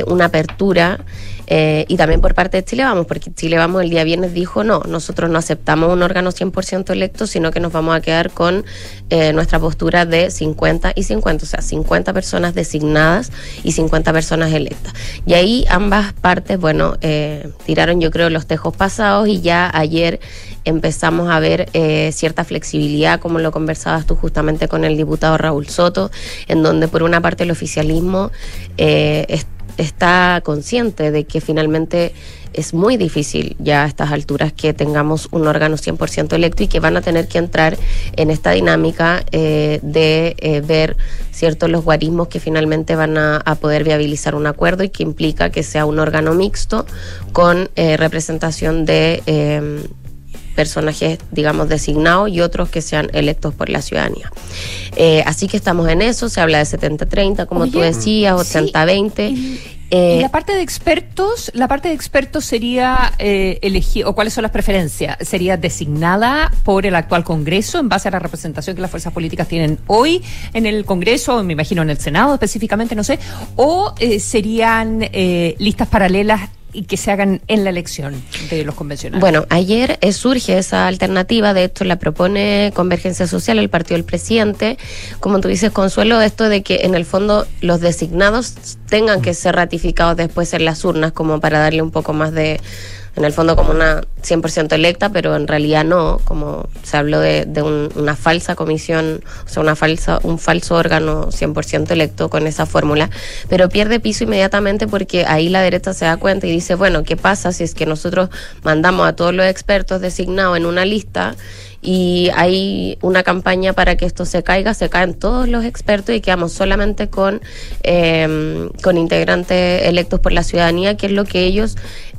una apertura eh, y también por parte de Chile Vamos, porque Chile Vamos el día viernes dijo no, nosotros no aceptamos un órgano 100% electo, sino que nos vamos a quedar con eh, nuestra postura de 50 y 50, o sea, 50 personas designadas y 50 personas electas. Y ahí ambas partes, bueno, eh, tiraron yo creo los tejos pasados y ya ayer empezamos a ver eh, cierta flexibilidad, como lo conversabas tú justamente con el diputado Raúl Soto, en donde por una parte el oficialismo eh, es- está consciente de que finalmente es muy difícil ya a estas alturas que tengamos un órgano 100% electo y que van a tener que entrar en esta dinámica eh, de eh, ver ciertos los guarismos que finalmente van a, poder viabilizar un acuerdo y que implica que sea un órgano mixto con eh, representación de personajes, digamos, designados y otros que sean electos por la ciudadanía. Eh, así que estamos en eso, se habla de 70-30, como tú Oye, decías, sí. 80-20. Y Eh, la parte de expertos, la parte de expertos sería eh, elegir, o cuáles son las preferencias, sería designada por el actual Congreso en base a la representación que las fuerzas políticas tienen hoy en el Congreso, me imagino en el Senado específicamente, no sé, o eh, serían eh, listas paralelas y que se hagan en la elección de los convencionales. Bueno, ayer eh, surge esa alternativa, de hecho la propone Convergencia Social, el partido del presidente. Como tú dices, Consuelo, esto de que en el fondo los designados tengan que ser ratificados después en las urnas, como para darle un poco más de, en el fondo como una 100% electa, pero en realidad no, como se habló de, de un- una falsa comisión, o sea, una falsa, un falso órgano 100% electo con esa fórmula, pero pierde piso inmediatamente porque ahí la derecha se da cuenta y dice, bueno, ¿qué pasa si es que nosotros mandamos a todos los expertos designados en una lista? Y hay una campaña para que esto se caiga, se caen todos los expertos y quedamos solamente con, eh, con integrantes electos por la ciudadanía, que es lo que ellos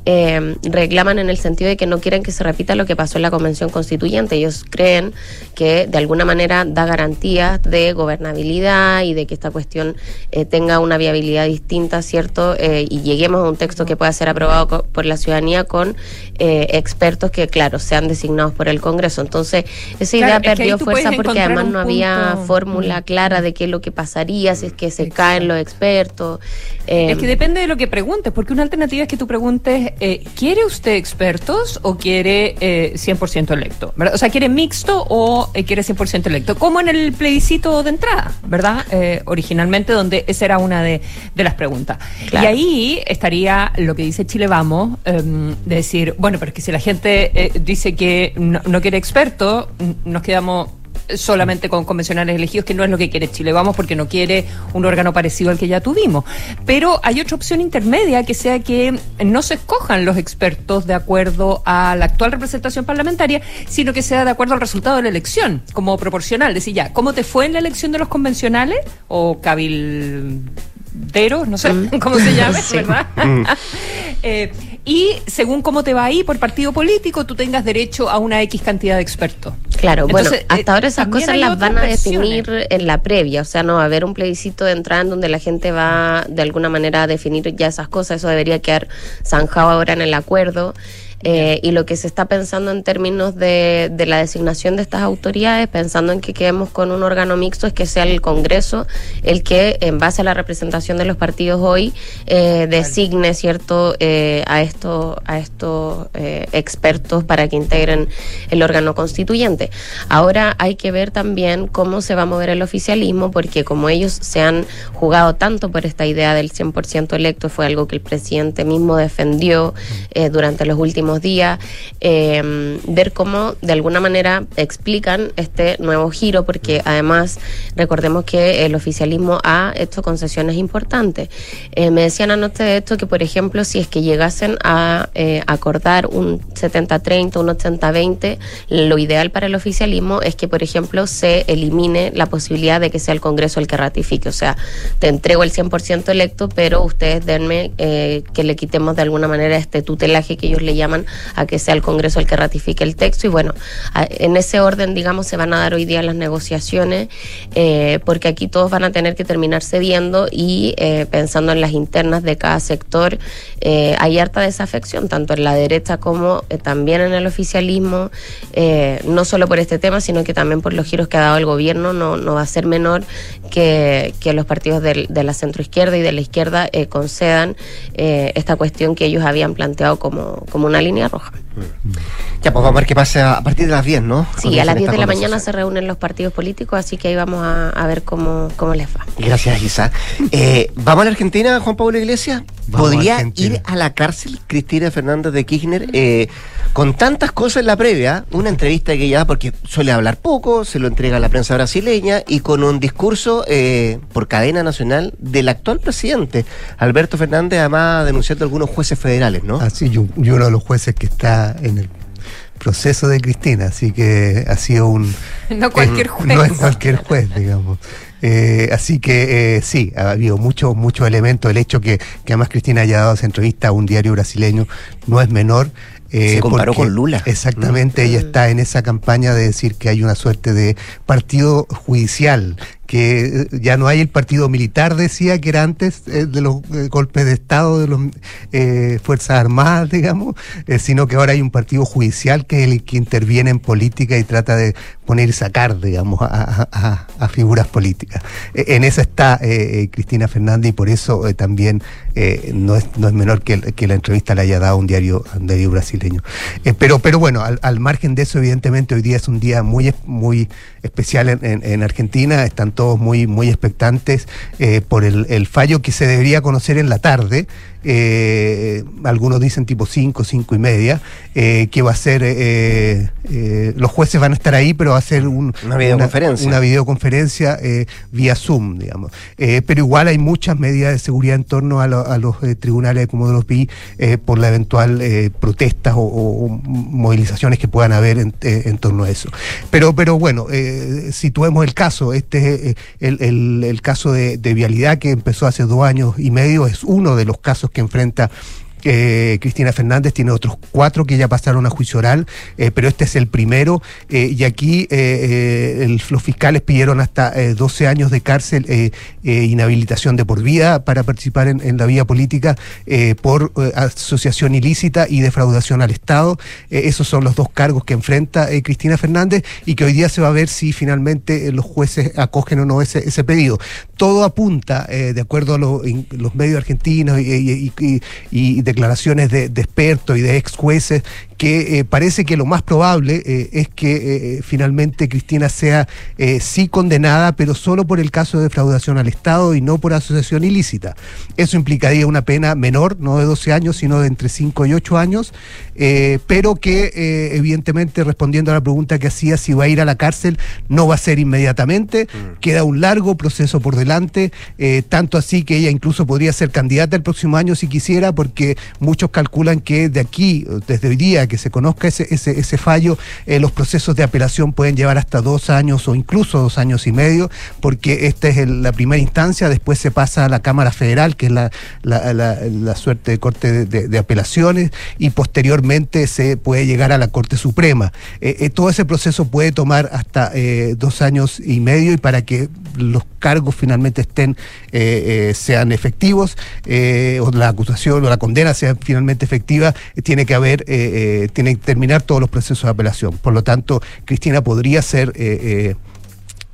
eh, reclaman en el sentido de que no quieren que se repita lo que pasó en la Convención Constituyente. Ellos creen que de alguna manera da garantías de gobernabilidad y de que esta cuestión eh, tenga una viabilidad distinta, ¿cierto? Eh, y lleguemos a un texto que pueda ser aprobado por la ciudadanía con eh, expertos que, claro, sean designados por el Congreso. Entonces, esa idea es que perdió fuerza porque además no había fórmula clara de qué es lo que pasaría si es que se caen los expertos. Eh, Es que depende de lo que preguntes, porque una alternativa es que tú preguntes, eh, ¿quiere usted expertos o quiere eh, 100% electo? ¿verdad? O sea, ¿quiere mixto o eh, quiere 100% electo? Como en el plebiscito de entrada, ¿verdad? Eh, originalmente, donde esa era una de, de las preguntas. Claro. Y ahí estaría lo que dice Chile Vamos, em, de decir, bueno, pero es que si la gente eh, dice que no, no quiere expertos, nos quedamos solamente con convencionales elegidos, que no es lo que quiere Chile Vamos, porque no quiere un órgano parecido al que ya tuvimos. Pero hay otra opción intermedia, que sea que no se escojan los expertos de acuerdo a la actual representación parlamentaria, sino que sea de acuerdo al resultado de la elección, como proporcional. Decir, ya, ¿cómo te fue en la elección de los convencionales? O cabilderos, no sé (laughs) cómo se llame, (laughs) Sí. ¿verdad? (laughs) Eh, y según cómo te va ahí por partido político, tú tengas derecho a una X cantidad de expertos. Claro, Entonces, bueno, hasta eh, ahora esas cosas las van a versiones. definir en la previa, o sea, no va a haber un plebiscito de entrada en donde la gente va de alguna manera a definir ya esas cosas, eso debería quedar zanjado ahora en el acuerdo. Eh, y lo que se está pensando en términos de, de la designación de estas autoridades, pensando en que quedemos con un órgano mixto, es que sea el Congreso el que, en base a la representación de los partidos hoy, eh, designe cierto eh, a estos a estos eh, expertos para que integren el órgano constituyente. Ahora hay que ver también cómo se va a mover el oficialismo, porque como ellos se han jugado tanto por esta idea del 100% electo, fue algo que el presidente mismo defendió eh, durante los últimos días, eh, ver cómo de alguna manera explican este nuevo giro, porque además recordemos que el oficialismo ha hecho concesiones importantes. Eh, me decían anoche de esto que, por ejemplo, si es que llegasen a eh, acordar un 70-30, un 80-20, lo ideal para el oficialismo es que, por ejemplo, se elimine la posibilidad de que sea el Congreso el que ratifique. O sea, te entrego el 100% electo, pero ustedes denme eh, que le quitemos de alguna manera este tutelaje que ellos le llaman a que sea el Congreso el que ratifique el texto. Y bueno, en ese orden, digamos, se van a dar hoy día las negociaciones eh, porque aquí todos van a tener que terminar cediendo y eh, pensando en las internas de cada sector, eh, hay harta desafección, tanto en la derecha como también en el oficialismo, no solo por este tema, sino que también por los giros que ha dado el gobierno, no, no va a ser menor que, que los partidos de, de la centroizquierda y de la izquierda concedan esta cuestión que ellos habían planteado como, como una línea roja. Ya, pues vamos a ver qué pasa a partir de las 10, ¿no? Sí, a las 10 de la mañana se reúnen los partidos políticos, así que ahí vamos a, ver cómo, cómo les va. Gracias, Isa. Eh, ¿Vamos a la Argentina, Juan Pablo Iglesias? ¿Podría ir a la cárcel Cristina Fernández de Kirchner eh, con tantas cosas en la previa? Una entrevista que ya, porque suele hablar poco, se lo entrega a la prensa brasileña y con un discurso eh, por cadena nacional del actual presidente, Alberto Fernández, además denunciando a algunos jueces federales, ¿no? Así, yo, uno de los jueces que está en el proceso de Cristina, así que ha sido un... (laughs) No cualquier juez. No es cualquier juez, digamos. Eh, así que eh, sí, ha habido muchos muchos elementos. El hecho que, que además Cristina haya dado esa entrevista a un diario brasileño no es menor. Eh, Se comparó con Lula. Exactamente, ella mm. está en esa campaña de decir que hay una suerte de partido judicial que eh, ya no hay el partido militar, decía, que era antes eh, de los eh, golpes de Estado de las Fuerzas Armadas, (laughs) digamos, sino que ahora hay un partido judicial que es el que interviene en política y trata de poner y sacar, digamos, a, figuras políticas. en esa está Cristina Fernández y por eso también no, es, no es menor que, que, la entrevista le haya dado un diario, un diario brasileño. pero, pero bueno, al, margen de eso, evidentemente hoy día es un día muy, muy especial en, en Argentina, están todos muy, muy expectantes eh, por el, el, fallo que se debería conocer en la tarde eh, algunos dicen tipo 5, 5 y media, eh, que va a ser, eh, los jueces van a estar ahí, pero va a ser una videoconferencia, una, videoconferencia vía Zoom, digamos. pero igual hay muchas medidas de seguridad en torno a, los tribunales de los PI por la eventual protestas o, movilizaciones que puedan haber en, torno a eso. Pero, pero bueno, situemos el caso, este es el, el, caso de, de vialidad que empezó hace dos años y medio, es uno de los casos que enfrenta eh, Cristina Fernández tiene otros cuatro que ya pasaron a juicio oral, eh, pero este es el primero. Eh, y aquí los fiscales pidieron hasta 12 años de cárcel, inhabilitación de por vida para participar en, la vía política por asociación ilícita y defraudación al Estado. esos son los dos cargos que enfrenta Cristina Fernández y que hoy día se va a ver si finalmente los jueces acogen o no ese, pedido. Todo apunta, de acuerdo a los medios argentinos y, declaraciones de, expertos y de ex jueces que eh, parece que lo más probable eh, es que eh, finalmente Cristina sea sí condenada, pero solo por el caso de defraudación al Estado y no por asociación ilícita. Eso implicaría una pena menor, no de 12 años, sino de entre 5 y 8 años, pero que evidentemente respondiendo a la pregunta que hacía si va a ir a la cárcel, no va a ser inmediatamente, mm. queda un largo proceso por delante, tanto así que ella incluso podría ser candidata el próximo año si quisiera, porque muchos calculan que de aquí, desde hoy día, que se conozca ese, ese, fallo, eh, los procesos de apelación pueden llevar hasta dos años o incluso dos años y medio, porque esta es la primera instancia, después se pasa a la Cámara Federal, que es la, la, suerte de Corte de, Apelaciones, y posteriormente se puede llegar a la Corte Suprema. Eh, eh, todo ese proceso puede tomar hasta dos años y medio y para que los cargos finalmente estén, sean efectivos, o la acusación o la condena sea finalmente efectiva, tiene que haber tiene que terminar todos los procesos de apelación. Por lo tanto, Cristina podría ser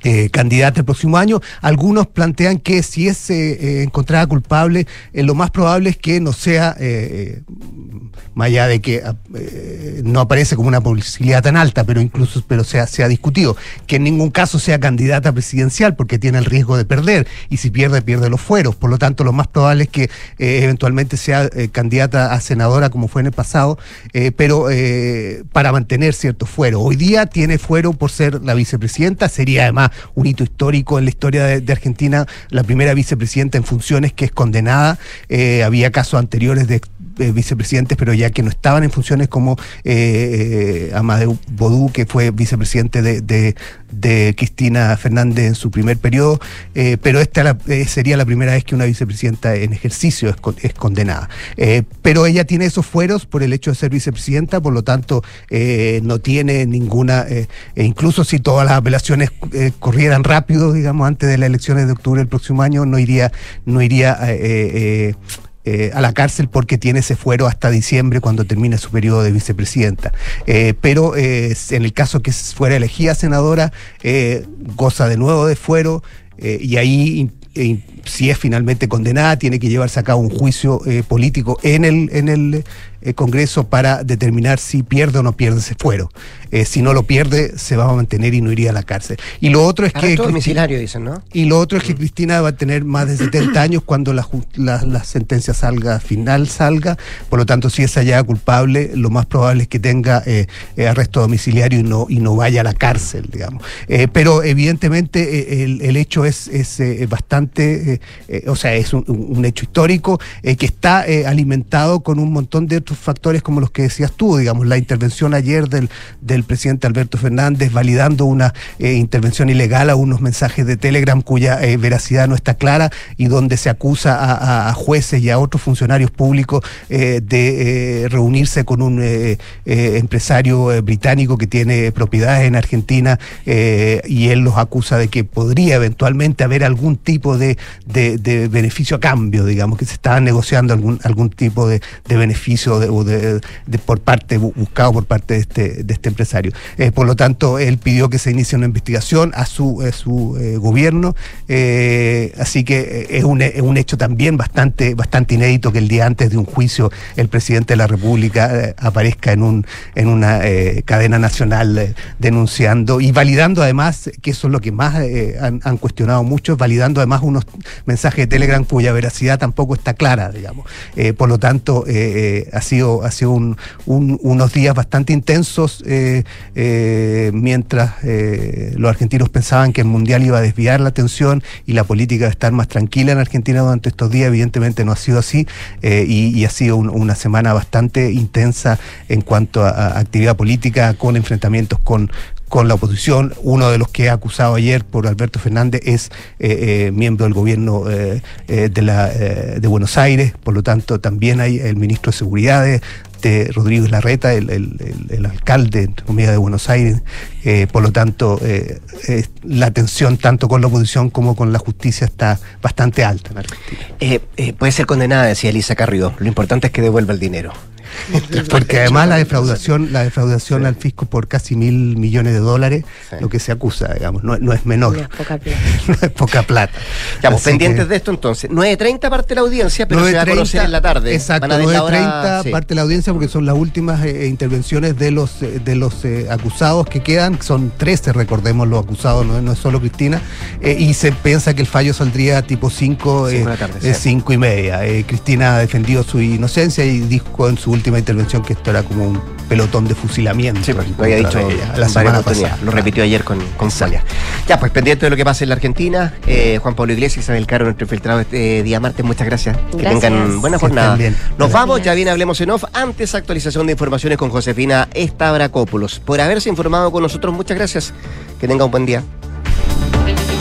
eh, eh, eh, candidata el próximo año. Algunos plantean que si es eh, encontrada culpable, lo más probable es que no sea, más allá de que no aparece como una posibilidad tan alta, pero incluso pero sea, sea discutido, que en ningún caso sea candidata presidencial porque tiene el riesgo de perder y si pierde, pierde los fueros. Por lo tanto, lo más probable es que eventualmente sea candidata a senadora como fue en el pasado, pero para mantener cierto fuero. Hoy día tiene fuero por ser la vicepresidenta, sería además un hito histórico en la historia de, Argentina, la primera vicepresidenta en funciones que es condenada. Eh, había casos anteriores de eh, vicepresidentes, pero ya que no estaban en funciones como eh, Amadeu Bodú, que fue vicepresidente de, Cristina Fernández en su primer periodo, eh, pero esta eh, sería la primera vez que una vicepresidenta en ejercicio es, con- es condenada. Eh, pero ella tiene esos fueros por el hecho de ser vicepresidenta, por lo tanto eh, no tiene ninguna, eh, e incluso si todas las apelaciones eh, corrieran rápido, digamos, antes de las elecciones de octubre del próximo año, no iría, no iría eh, eh, eh, a la cárcel porque tiene ese fuero hasta diciembre cuando termine su periodo de vicepresidenta. Eh, pero eh, en el caso que fuera elegida senadora, goza de nuevo de fuero y ahí si es finalmente condenada tiene que llevarse a cabo un juicio eh, político en el, en el eh, Congreso para determinar si pierde o no pierde ese fuero. Eh, si no lo pierde, se va a mantener y no iría a la cárcel. Y lo otro es que... Arresto Cristi- domiciliario, dicen, ¿no? y lo otro es que Cristina va a tener más de 70 años cuando la, la, la sentencia salga, final salga. Por lo tanto, si es hallada culpable, lo más probable es que tenga arresto domiciliario y no, y no vaya a la cárcel, digamos. Pero evidentemente el, el hecho es, es bastante, eh, o sea, es un, hecho histórico eh, que está eh, alimentado con un montón de otros factores como los que decías tú, digamos, la intervención ayer del, del presidente Alberto Fernández validando una intervención ilegal a unos mensajes de Telegram cuya veracidad no está clara y donde se acusa a, jueces y a otros funcionarios públicos de reunirse con un empresario británico que tiene propiedades en Argentina y él los acusa de que podría eventualmente haber algún tipo de, de- beneficio a cambio, digamos, que se estaba negociando algún, algún tipo de, de beneficio de, por parte, bu- buscado por parte de este, de este empresario. Eh, por lo tanto, él pidió que se inicie una investigación a su, a su eh, gobierno, eh, así que eh, es un, es un hecho también bastante, bastante inédito que el día antes de un juicio el presidente de la República eh, aparezca en, un, en una eh, cadena nacional eh, denunciando y validando además, que eso es lo que más eh, han, han cuestionado mucho, validando además unos mensajes de Telegram cuya veracidad tampoco está clara, digamos. Eh, por lo tanto, eh, eh, ha sido, ha sido un- un- unos días bastante intensos mientras los argentinos pensaban que el Mundial iba a desviar la atención y la política a estar más tranquila en Argentina durante estos días. Evidentemente no ha sido así y, ha sido un- una semana bastante intensa en cuanto a actividad política con enfrentamientos con con la oposición. Uno de los que ha acusado ayer por Alberto Fernández es eh, eh, miembro del gobierno eh, eh, de, Buenos Aires, por lo tanto también hay el ministro de Seguridad de, de Rodríguez Larreta, el, alcalde entre de Buenos Aires, por lo tanto la tensión tanto con la oposición como con la justicia está bastante alta en Argentina. Puede ser condenada, decía Elisa Carrió. Lo importante es que devuelva el dinero. (laughs) Porque además la defraudación, la defraudación al fisco por casi mil millones de dólares, lo que se acusa, digamos, no, no es menor. No es poca plata. (laughs) no es poca plata. Estamos Así pendientes que- de esto entonces. 9.30 parte la audiencia, pero se va a 9:30, conocer en la tarde. Exacto, Van a ver la hora- 9.30 sí. parte la audiencia porque son las últimas eh, intervenciones de los eh, de los eh, acusados que quedan, son 13, recordemos los acusados, no, no es solo Cristina, eh, y se piensa que el fallo saldría tipo 5 Cinco de la tarde, eh, sí. cinco y media. Eh, Cristina ha defendido su inocencia y dijo en su última intervención que esto era como un pelotón de fusilamiento. Sí, pues, lo había dicho ella, la semana pasada. Lo repitió ayer con, con Julia. Ya, pues pendiente de lo que pasa en la Argentina. Eh, Juan Pablo Iglesias, Isabel Caro, nuestro infiltrado este día martes. Muchas gracias. Que Gracias. tengan buena Que jornada. bien. Nos Gracias. vamos, ya viene Hablemos en Off. Antes, actualización de informaciones con Josefina Estabracópulos. Por haberse informado con nosotros, muchas gracias. Que tenga un buen día.